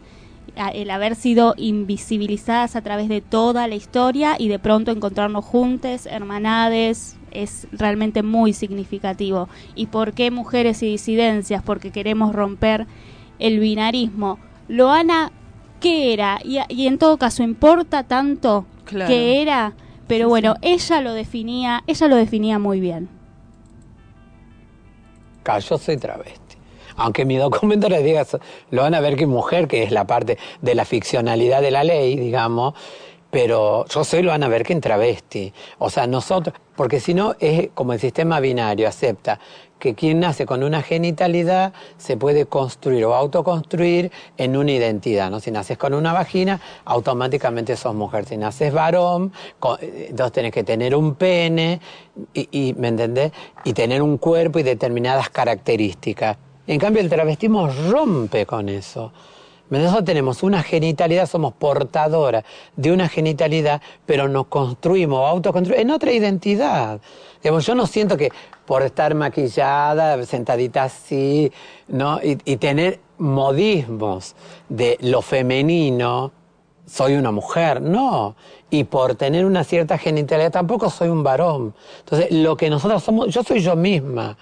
[SPEAKER 5] el haber sido invisibilizadas a través de toda la historia y de pronto encontrarnos juntes, hermanades, es realmente muy significativo. ¿Y por qué mujeres y disidencias? Porque queremos romper el binarismo. Loana, ¿qué era? Y, y en todo caso, ¿importa tanto
[SPEAKER 3] Claro.
[SPEAKER 5] qué era? Pero bueno, ella lo definía, ella lo definía muy bien.
[SPEAKER 29] Yo soy travesti. Aunque mi documento le diga, lo van a ver que mujer, que es la parte de la ficcionalidad de la ley, digamos, pero yo soy lo van a ver que en travesti. O sea, nosotros, porque si no es como el sistema binario, acepta que quien nace con una genitalidad se puede construir o autoconstruir en una identidad, ¿no? Si naces con una vagina, automáticamente sos mujer. Si naces varón, eh, entonces tenés que tener un pene, y, y, ¿me entendés? Y tener un cuerpo y determinadas características. En cambio, el travestismo rompe con eso. Nosotros tenemos una genitalidad, somos portadoras de una genitalidad, pero nos construimos, autoconstruimos en otra identidad. Digamos, yo no siento que por estar maquillada, sentadita así, ¿no? y tener modismos de lo femenino, soy una mujer, no. y por tener una cierta genitalidad tampoco soy un varón. Entonces, lo que nosotros somos, yo soy yo misma.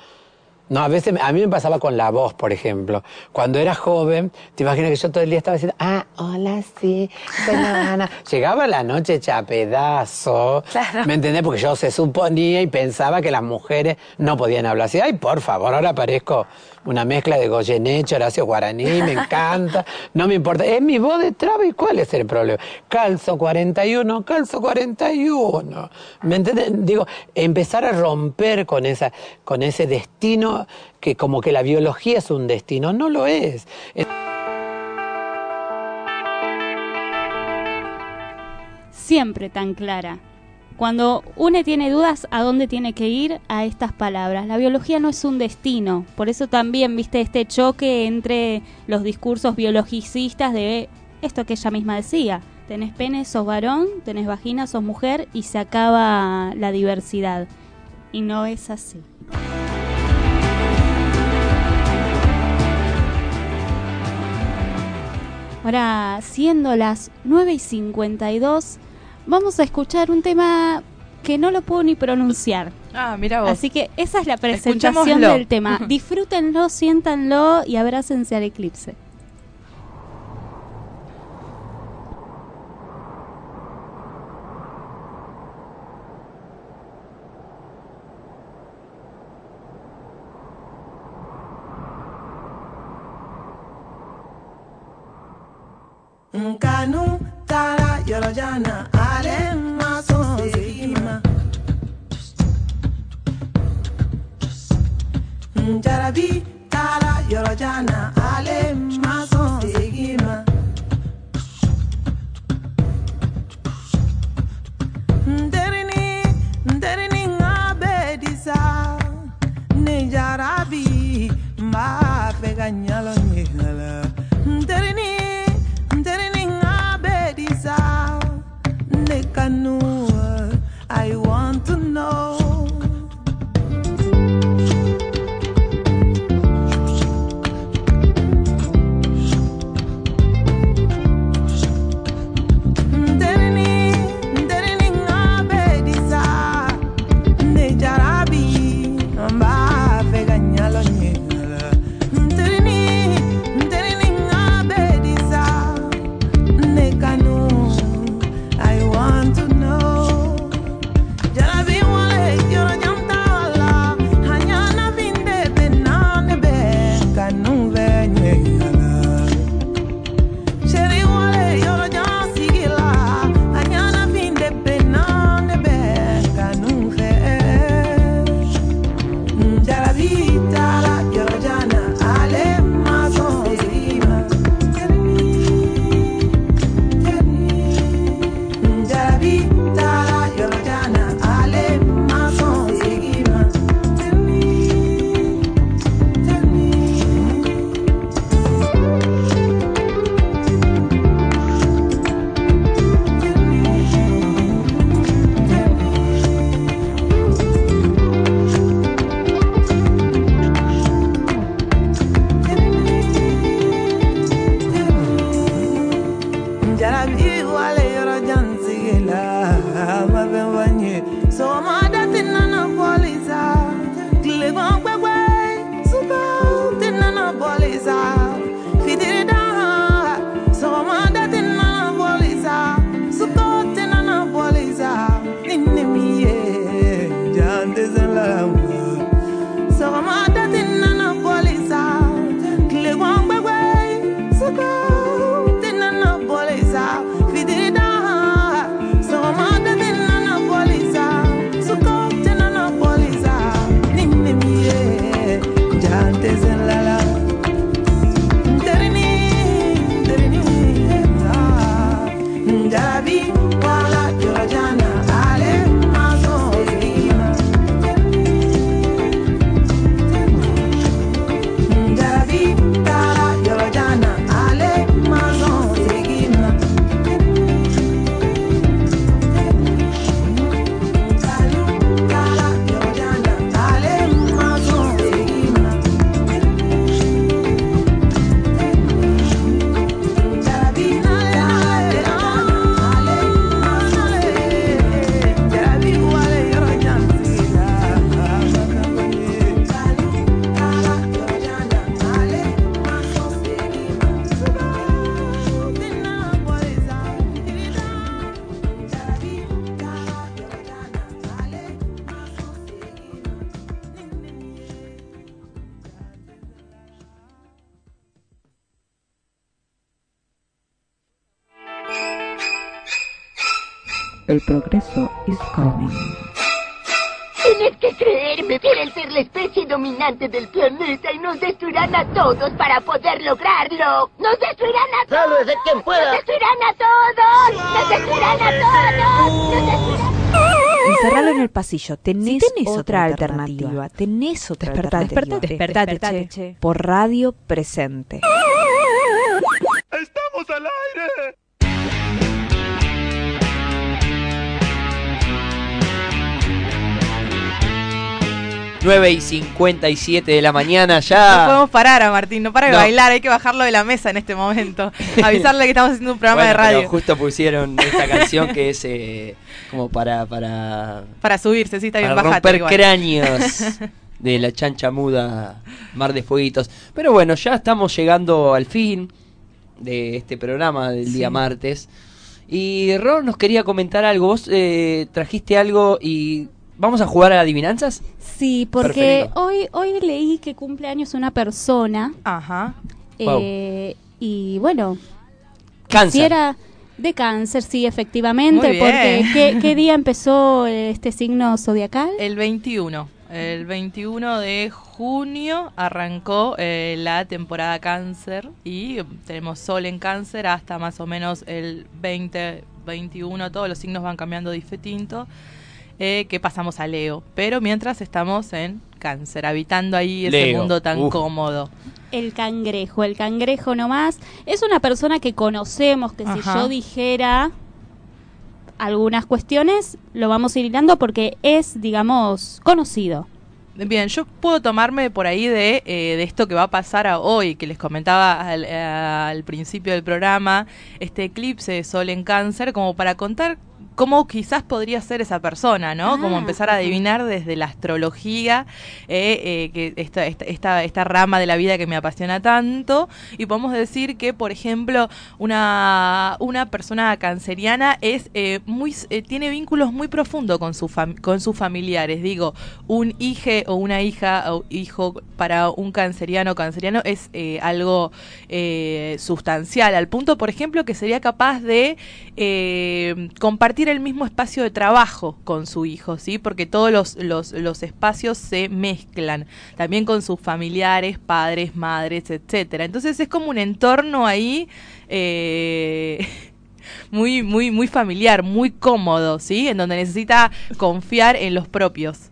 [SPEAKER 29] No, a veces, a mí me pasaba con la voz, por ejemplo. Cuando era joven, te imaginas que yo todo el día estaba diciendo, ah, hola, sí, soy Ana. (laughs) Llegaba la noche hecha pedazo.
[SPEAKER 31] Claro.
[SPEAKER 29] ¿Me entendés? Porque yo se suponía y pensaba que las mujeres no podían hablar así. Ay, por favor, ahora parezco una mezcla de Goyeneche, Horacio Guaraní, me (laughs) encanta. No me importa. Es mi voz de traba y cuál es el problema. Calzo 41, calzo 41. ¿Me entiendes? Digo, empezar a romper con, esa, con ese destino que como que la biología es un destino. No lo es.
[SPEAKER 5] Siempre tan clara. Cuando uno tiene dudas a dónde tiene que ir, a estas palabras. La biología no es un destino. Por eso también, viste, este choque entre los discursos biologicistas de esto que ella misma decía. Tenés pene, sos varón, tenés vagina, sos mujer y se acaba la diversidad. Y no es así. Ahora, siendo las 9 y 52, vamos a escuchar un tema que no lo puedo ni pronunciar.
[SPEAKER 3] Ah, mira vos.
[SPEAKER 5] Así que esa es la presentación del tema. (laughs) Disfrútenlo, siéntanlo y abrácense al eclipse.
[SPEAKER 32] Nkanu tara yorojana alema sonsekima njarabi tara yorojana alema sonsekima nderini nderini nga bedisa ne jarabi mba fɛ ka ɲalɔ I knew what I
[SPEAKER 33] wanted. Lograrlo. ¡Nos destruirán a todos!
[SPEAKER 34] ¡Sálvese quien pueda!
[SPEAKER 33] ¡Nos destruirán a todos! ¡Nos destruirán a todos! ¡Nos destruirán
[SPEAKER 35] Encerralo en el pasillo. Tenés,
[SPEAKER 36] tenés
[SPEAKER 35] otra,
[SPEAKER 36] otra
[SPEAKER 35] alternativa.
[SPEAKER 36] alternativa.
[SPEAKER 35] Tenés otra
[SPEAKER 36] Despertate,
[SPEAKER 35] alternativa.
[SPEAKER 36] despertate,
[SPEAKER 35] Despertate,
[SPEAKER 36] despertate,
[SPEAKER 35] che.
[SPEAKER 36] che.
[SPEAKER 35] Por radio presente.
[SPEAKER 34] ¡Estamos al aire!
[SPEAKER 4] 9 y 57 de la mañana
[SPEAKER 3] No
[SPEAKER 4] ya.
[SPEAKER 3] podemos parar a Martín, no para de
[SPEAKER 4] No.
[SPEAKER 3] bailar, hay que bajarlo de la mesa en este momento. (laughs) Avisarle que estamos haciendo un programa
[SPEAKER 4] Bueno,
[SPEAKER 3] de radio.
[SPEAKER 4] pero justo pusieron esta canción que es (laughs) eh, como para para,
[SPEAKER 3] Para subirse, sí, está bien,
[SPEAKER 4] para
[SPEAKER 3] bajate
[SPEAKER 4] romper
[SPEAKER 3] igual.
[SPEAKER 4] cráneos (laughs) de la chancha muda Mar de Fueguitos. Pero bueno, ya estamos llegando al fin de este programa del día martes. Y Ron nos quería comentar algo. Vos eh, trajiste algo y vamos a jugar a adivinanzas.
[SPEAKER 5] Sí, porque
[SPEAKER 4] Perfecto.
[SPEAKER 5] hoy hoy leí que cumple años una persona.
[SPEAKER 3] Ajá.
[SPEAKER 5] eh, y bueno,
[SPEAKER 4] Cáncer.
[SPEAKER 5] quisiera de cáncer, sí, efectivamente, porque ¿qué, qué día empezó este signo zodiacal?
[SPEAKER 3] El 21. El 21 de junio arrancó eh, la temporada cáncer y tenemos sol en cáncer hasta más o menos el 2021. Todos los signos van cambiando distinto. Eh, que pasamos a Leo. Pero mientras estamos en cáncer, habitando ahí ese
[SPEAKER 4] Leo,
[SPEAKER 3] mundo tan
[SPEAKER 4] uf.
[SPEAKER 3] cómodo.
[SPEAKER 5] El cangrejo, el cangrejo nomás. Es una persona que conocemos, que si yo dijera algunas cuestiones, lo vamos a ir hilando porque es, digamos, conocido.
[SPEAKER 3] Bien, yo puedo tomarme por ahí de, eh, de esto que va a pasar a hoy, que les comentaba al, eh, al principio del programa, este eclipse de sol en cáncer, como para contar cómo quizás podría ser esa persona, ¿no? como
[SPEAKER 5] Ah,
[SPEAKER 3] empezar a adivinar desde la astrología, eh, eh, que esta, esta, esta, esta rama de la vida que me apasiona tanto, y podemos decir que, por ejemplo, una, una persona canceriana es eh, muy tiene vínculos muy profundos con, su con sus familiares. Digo, un hijo o una hija o hijo para un canceriano o canceriano es algo sustancial, al punto, por ejemplo, que sería capaz de eh, el mismo espacio de trabajo con su hijo, ¿sí? Porque todos los, los, los espacios se mezclan, también con sus familiares, padres, madres, etcétera. Entonces es como un entorno ahí eh, (laughs) muy, muy, muy familiar, muy cómodo, ¿sí? En donde necesita confiar en los propios.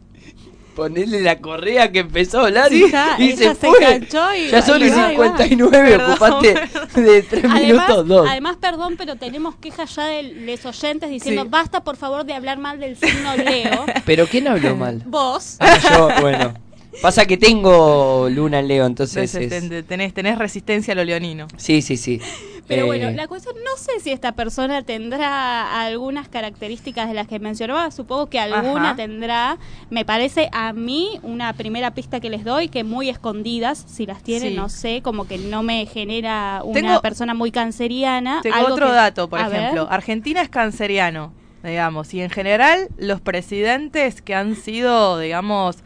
[SPEAKER 4] Ponerle la correa que empezó a hablar
[SPEAKER 5] Sí,
[SPEAKER 4] y,
[SPEAKER 5] ya,
[SPEAKER 4] y
[SPEAKER 5] ella
[SPEAKER 4] se
[SPEAKER 5] se
[SPEAKER 4] fue.
[SPEAKER 5] enganchó y
[SPEAKER 4] ya son y
[SPEAKER 5] va, ahí va.
[SPEAKER 4] 59,
[SPEAKER 5] Perdón.
[SPEAKER 4] ocupaste de 3
[SPEAKER 5] Además,
[SPEAKER 4] minutos 2.
[SPEAKER 5] además, perdón, pero tenemos quejas ya de los oyentes diciendo,
[SPEAKER 3] Sí.
[SPEAKER 5] basta por favor de hablar mal del signo Leo. (laughs)
[SPEAKER 4] Pero ¿quién habló mal? (laughs)
[SPEAKER 5] Vos.
[SPEAKER 4] Ah, yo, bueno. Pasa que tengo luna en Leo, entonces.
[SPEAKER 3] Entonces,
[SPEAKER 4] es-
[SPEAKER 3] ten- tenés, tenés resistencia a lo leonino.
[SPEAKER 4] Sí, sí, sí.
[SPEAKER 5] Pero
[SPEAKER 4] Eh,
[SPEAKER 5] bueno, la cuestión, no sé si esta persona tendrá algunas características de las que mencionaba, supongo que alguna
[SPEAKER 3] Ajá.
[SPEAKER 5] tendrá. Me parece a mí una primera pista que les doy, que muy escondidas, si las tienen,
[SPEAKER 3] Sí.
[SPEAKER 5] no sé, como que no me genera una
[SPEAKER 3] Tengo-
[SPEAKER 5] persona muy canceriana.
[SPEAKER 3] Tengo
[SPEAKER 5] algo
[SPEAKER 3] otro
[SPEAKER 5] que-
[SPEAKER 3] dato, por
[SPEAKER 5] a ver.
[SPEAKER 3] ejemplo. Argentina es canceriano, digamos, y en general los presidentes que han sido, digamos,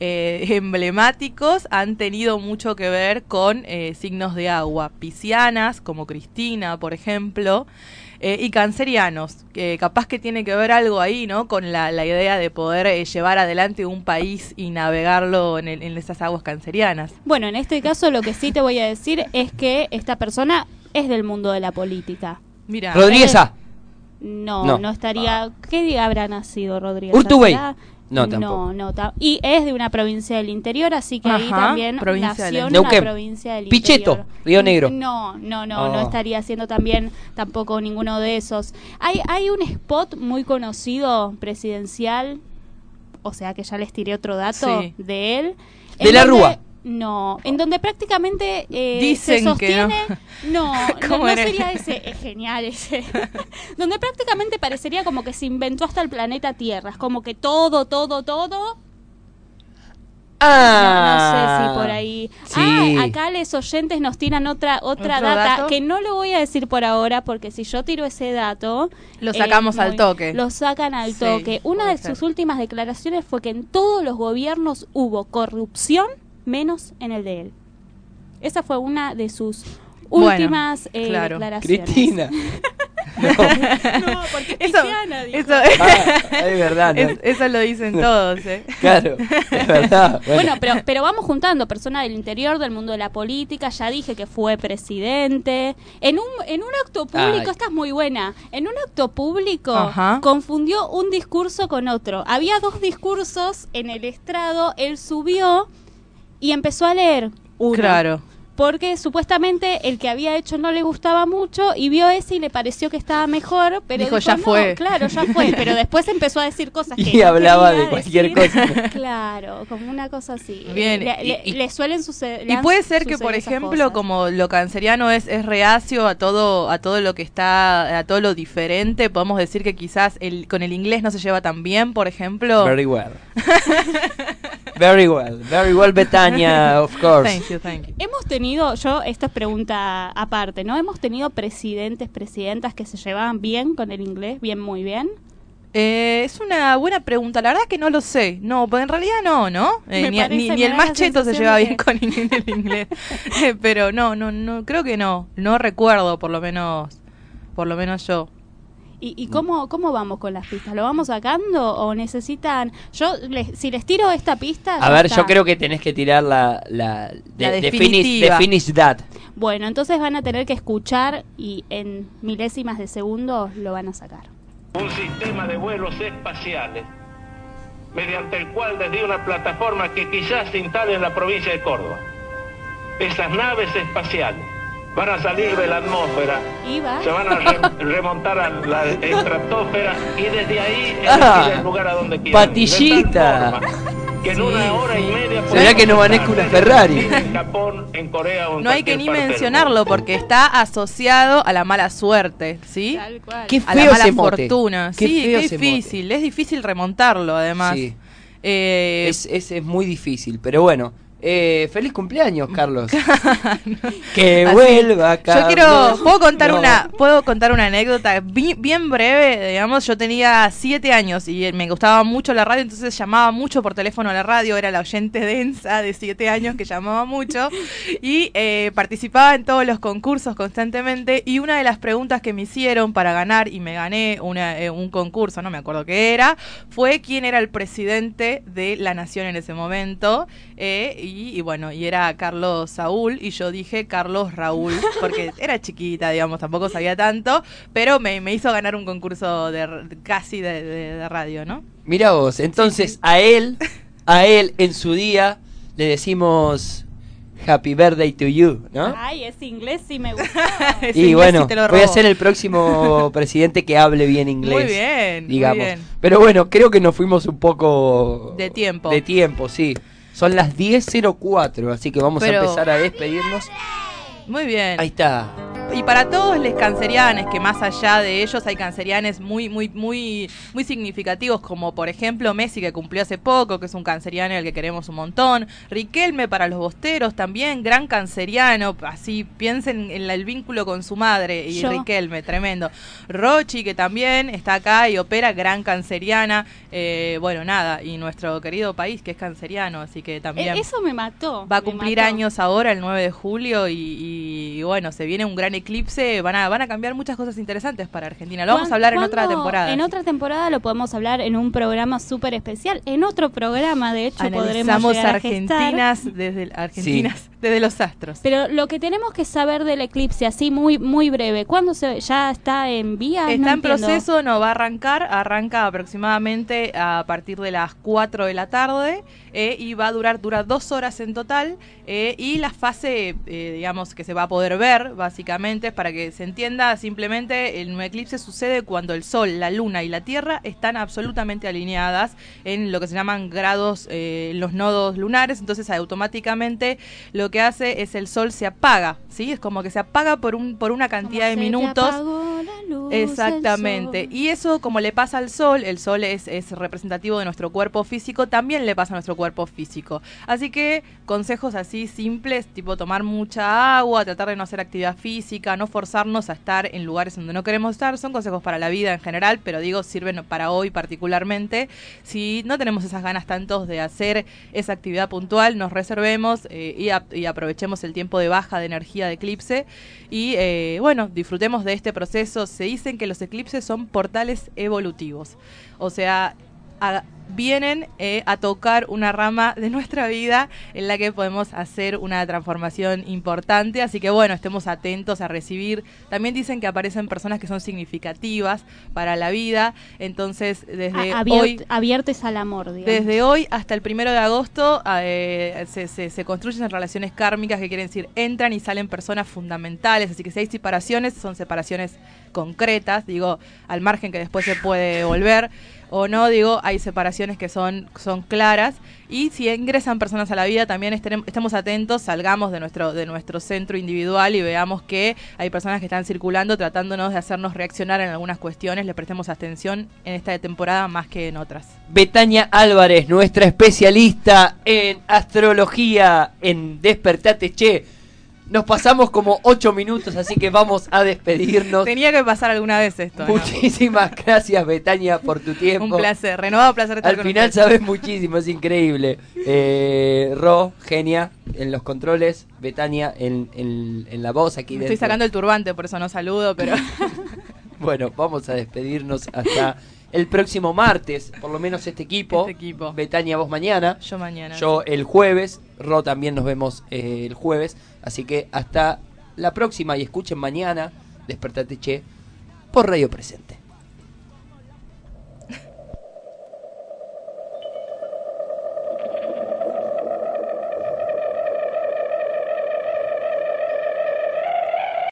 [SPEAKER 3] eh, (laughs) emblemáticos han tenido mucho que ver con eh, signos de agua. Piscianas, como Cristina, por ejemplo. eh, y cancerianos, que capaz que tiene que ver algo ahí, ¿no? Con la, la idea de poder eh, llevar adelante un país y navegarlo en, el- en esas aguas cancerianas.
[SPEAKER 5] Bueno, en este caso lo que sí te voy a decir es que esta persona es del mundo de la política.
[SPEAKER 3] Mira.
[SPEAKER 4] Rodríguez A.
[SPEAKER 5] No,
[SPEAKER 4] No.
[SPEAKER 5] no, estaría. ¿Qué día habrá nacido Rodríguez?
[SPEAKER 4] Urtubey. No, tampoco.
[SPEAKER 5] No, no, ta- y es de una provincia del interior, así que ahí también nació
[SPEAKER 4] Neuquén.
[SPEAKER 5] una provincia del
[SPEAKER 4] Pichetto,
[SPEAKER 5] interior.
[SPEAKER 4] Río Negro.
[SPEAKER 5] No, no, no, no
[SPEAKER 4] Oh.
[SPEAKER 5] estaría haciendo también tampoco ninguno de esos. Hay, hay un spot muy conocido presidencial, o sea que ya les tiré otro dato
[SPEAKER 3] Sí.
[SPEAKER 5] de él.
[SPEAKER 4] De la Rúa.
[SPEAKER 5] No, en donde prácticamente eh,
[SPEAKER 3] Dicen
[SPEAKER 5] se
[SPEAKER 3] que no.
[SPEAKER 5] sostiene. No, (laughs) no,
[SPEAKER 3] ¿Cómo
[SPEAKER 5] no sería ese. Es genial ese. (laughs) donde prácticamente parecería como que se inventó hasta el planeta Tierra. Es como que todo, todo, todo.
[SPEAKER 4] Ah.
[SPEAKER 5] No, no sé si por ahí.
[SPEAKER 4] Sí.
[SPEAKER 5] Ah, acá los oyentes nos tiran otra otra
[SPEAKER 3] ¿Otro
[SPEAKER 5] data
[SPEAKER 3] dato?
[SPEAKER 5] que no lo voy a decir por ahora porque si yo tiro ese dato
[SPEAKER 3] Lo
[SPEAKER 5] es
[SPEAKER 3] sacamos al toque.
[SPEAKER 5] Lo sacan al
[SPEAKER 3] Sí,
[SPEAKER 5] toque. Una de
[SPEAKER 3] ser.
[SPEAKER 5] sus últimas declaraciones fue que en todos los gobiernos hubo corrupción menos en el de él. Esa fue una de sus
[SPEAKER 3] Bueno,
[SPEAKER 5] últimas eh,
[SPEAKER 3] claro.
[SPEAKER 5] declaraciones.
[SPEAKER 4] Cristina. (laughs)
[SPEAKER 5] No, porque
[SPEAKER 3] Eso-
[SPEAKER 5] Tiziana dijo.
[SPEAKER 3] eso-
[SPEAKER 37] Ah, es verdad, ¿no?
[SPEAKER 3] Es- eso lo dicen todos, ¿eh?
[SPEAKER 37] Claro, es verdad. (laughs) Bueno,
[SPEAKER 5] Bueno, pero, pero vamos juntando personas del interior, del mundo de la política. Ya dije que fue presidente. En un, en un acto público,
[SPEAKER 37] Ay.
[SPEAKER 5] esta es muy buena. En un acto público
[SPEAKER 3] Ajá.
[SPEAKER 5] confundió un discurso con otro. Había dos discursos en el estrado. Él subió y empezó a leer uno.
[SPEAKER 3] Claro.
[SPEAKER 5] Porque supuestamente el que había hecho no le gustaba mucho y vio ese y le pareció que estaba mejor, pero
[SPEAKER 3] Dijo, "Ya
[SPEAKER 5] "No,
[SPEAKER 3] fue".
[SPEAKER 5] Claro, ya fue, pero (laughs) después empezó a decir cosas que
[SPEAKER 37] Y
[SPEAKER 5] no
[SPEAKER 37] hablaba de cualquier
[SPEAKER 5] decir.
[SPEAKER 37] cosa. (laughs)
[SPEAKER 5] Claro, como una cosa así.
[SPEAKER 3] Bien,
[SPEAKER 5] Le,
[SPEAKER 3] y-
[SPEAKER 5] le-
[SPEAKER 3] y-
[SPEAKER 5] le suelen suceder.
[SPEAKER 3] Y puede ser que, por ejemplo,
[SPEAKER 5] cosas.
[SPEAKER 3] como lo canceriano es, es reacio a todo, a todo lo que está, a todo lo diferente, podemos decir que quizás el, con el inglés no se lleva tan bien, por ejemplo.
[SPEAKER 37] very well. (laughs) very well. Very well, Betania, of course.
[SPEAKER 3] Thank you, thank you.
[SPEAKER 5] Hemos tenido, yo, esta es pregunta aparte, ¿no? Hemos tenido presidentes, presidentas que se llevaban bien con el inglés, bien, muy bien.
[SPEAKER 3] Eh, es una buena pregunta, la verdad que no lo sé. No, pues en realidad no, ¿no? Eh, ni,
[SPEAKER 5] parece,
[SPEAKER 3] ni- el más cheto se lleva bien
[SPEAKER 5] que-
[SPEAKER 3] con el inglés. (laughs) Eh, Pero no, no, no, creo que no. No recuerdo, por lo menos, por lo menos yo.
[SPEAKER 5] ¿Y, y cómo, cómo vamos con las pistas? ¿Lo vamos sacando o necesitan...? Yo, les- si les tiro esta pista...
[SPEAKER 37] A ver,
[SPEAKER 5] está.
[SPEAKER 37] yo creo que tenés que tirar la, la,
[SPEAKER 3] La
[SPEAKER 37] de, de finish,
[SPEAKER 3] definitiva.
[SPEAKER 37] de finish that.
[SPEAKER 5] Bueno, entonces van a tener que escuchar y en milésimas de segundos lo van a sacar.
[SPEAKER 38] un sistema de vuelos espaciales mediante el cual desde una plataforma que quizás se instale en la provincia de Córdoba, esas naves espaciales van a salir de la atmósfera,
[SPEAKER 5] Iba.
[SPEAKER 38] se van a re- remontar a la estratosfera y desde ahí
[SPEAKER 37] Ah,
[SPEAKER 38] el lugar a donde quieran.
[SPEAKER 37] patillita.
[SPEAKER 38] Tal que en una hora y media
[SPEAKER 37] Será que no maneja una Ferrari.
[SPEAKER 38] En Japón, en Corea o en
[SPEAKER 3] No hay que ni mencionarlo porque está asociado a la mala suerte, ¿sí?
[SPEAKER 37] Qué
[SPEAKER 3] a la mala fortuna.
[SPEAKER 37] Qué
[SPEAKER 3] sí, qué difícil. Es difícil remontarlo, además.
[SPEAKER 37] Sí.
[SPEAKER 3] Eh,
[SPEAKER 37] Es, es, es muy difícil, pero bueno. Eh, feliz cumpleaños, Carlos. (laughs) que vuelva, Carlos.
[SPEAKER 3] Yo quiero, puedo contar
[SPEAKER 37] No.
[SPEAKER 3] una, puedo contar una anécdota bi- bien breve, digamos, yo tenía siete años y me gustaba mucho la radio, entonces llamaba mucho por teléfono a la radio, era la oyente densa de siete años que llamaba mucho y eh, participaba en todos los concursos constantemente y una de las preguntas que me hicieron para ganar y me gané una, eh, un concurso, no me acuerdo qué era, fue quién era el presidente de la nación en ese momento eh, y, y bueno, y era Carlos Saúl y yo dije Carlos Raúl porque (laughs) era chiquita, digamos, tampoco sabía tanto, pero me, me hizo ganar un concurso de, r- casi de, de- de radio, ¿no?
[SPEAKER 37] Mira vos, entonces a él, a él en su día le decimos Happy Birthday to you, ¿no?
[SPEAKER 5] Ay, ese inglés sí me gusta. (laughs)
[SPEAKER 37] Y bueno, voy a ser el próximo (laughs) presidente que hable bien inglés.
[SPEAKER 3] Muy bien, muy
[SPEAKER 37] digamos.
[SPEAKER 3] bien.
[SPEAKER 37] Pero bueno, creo que nos fuimos un poco
[SPEAKER 3] De tiempo.
[SPEAKER 37] De tiempo, sí. Son las 10.04, así que vamos
[SPEAKER 3] Pero-
[SPEAKER 37] a empezar a despedirnos.
[SPEAKER 3] Muy bien.
[SPEAKER 37] Ahí está.
[SPEAKER 3] Y para todos los cancerianes, que más allá de ellos hay cancerianes muy, muy, muy, muy significativos, como por ejemplo Messi, que cumplió hace poco, que es un canceriano al que queremos un montón. Riquelme para los bosteros también, gran canceriano. Así piensen en el vínculo con su madre y
[SPEAKER 5] Yo.
[SPEAKER 3] Riquelme, tremendo. Rochi, que también está acá y opera, gran canceriana. Eh, bueno, nada, y nuestro querido país, que es canceriano, así que también.
[SPEAKER 5] E- Eso me mató.
[SPEAKER 3] Va a cumplir años ahora, el 9 de julio, y, y, bueno, se viene un gran eclipse. Van a, van a cambiar muchas cosas interesantes para Argentina. Lo vamos a hablar en otra temporada.
[SPEAKER 5] En otra temporada lo podemos hablar en un programa súper especial. En otro programa, de hecho, podremos
[SPEAKER 3] Analizamos
[SPEAKER 5] llegar a gestar.
[SPEAKER 3] Argentinas desde el- Argentinas desde los astros.
[SPEAKER 5] Pero lo que tenemos que saber del eclipse, así muy muy breve, ¿cuándo se ya está en vía?
[SPEAKER 3] Está
[SPEAKER 5] No
[SPEAKER 3] en
[SPEAKER 5] entiendo.
[SPEAKER 3] proceso, no va a arrancar, arranca aproximadamente a partir de las 4 de la tarde eh, y va a durar, dura dos horas en total eh, y la fase, eh, digamos, que se va a poder ver básicamente, para que se entienda, simplemente el eclipse sucede cuando el Sol, la Luna y la Tierra están absolutamente alineadas en lo que se llaman grados, eh, los nodos lunares, entonces automáticamente lo que hace es el Sol se apaga, ¿sí? Es como que se apaga por, un, por una cantidad de minutos.
[SPEAKER 5] luz
[SPEAKER 3] Exactamente. Y eso, como le pasa al sol, el sol es, es representativo de nuestro cuerpo físico, también le pasa a nuestro cuerpo físico. Así que consejos así simples, tipo tomar mucha agua, tratar de no hacer actividad física, no forzarnos a estar en lugares donde no queremos estar, son consejos para la vida en general, pero digo, sirven para hoy particularmente. Si no tenemos esas ganas tantos de hacer esa actividad puntual, nos reservemos eh, y, ap- y aprovechemos el tiempo de baja de energía de eclipse y eh, bueno, disfrutemos de este proceso se dicen que los eclipses son portales evolutivos. O sea, a- vienen eh, a tocar una rama de nuestra vida en la que podemos hacer una transformación importante. Así que bueno, estemos atentos a recibir. También dicen que aparecen personas que son significativas para la vida. Entonces, desde
[SPEAKER 5] A-
[SPEAKER 3] hoy...
[SPEAKER 5] abiertes al amor, digamos.
[SPEAKER 3] Desde hoy hasta el primero de agosto eh, se, se- se construyen relaciones kármicas que quieren decir entran y salen personas fundamentales. Así que si hay separaciones, son separaciones concretas, digo, al margen que después se puede volver o no, digo, hay separaciones que son, son claras. Y si ingresan personas a la vida, también estemos atentos, salgamos de nuestro, de nuestro centro individual y veamos que hay personas que están circulando tratándonos de hacernos reaccionar en algunas cuestiones. Le prestemos atención en esta temporada más que en otras.
[SPEAKER 4] Betania Álvarez, nuestra especialista en astrología en Despertate Che. Nos pasamos como ocho minutos, así que vamos a despedirnos.
[SPEAKER 3] Tenía que pasar alguna vez esto. ¿no?
[SPEAKER 4] Muchísimas gracias, Betania, por tu tiempo.
[SPEAKER 3] Un placer, renovado placer estar
[SPEAKER 4] Al
[SPEAKER 3] con
[SPEAKER 4] final sabes muchísimo, es increíble. Eh, Ro, genia, en los controles. Betania en, en- en la voz aquí
[SPEAKER 3] Me estoy sacando el turbante, por eso no saludo, pero (laughs)
[SPEAKER 4] Bueno, vamos a despedirnos hasta el próximo martes, por lo menos este equipo.
[SPEAKER 3] Este equipo.
[SPEAKER 4] Betania, vos mañana.
[SPEAKER 3] yo mañana.
[SPEAKER 4] Yo el jueves. Ro también nos vemos eh, el jueves. Así que hasta la próxima y escuchen mañana. Despertate Che por Radio Presente.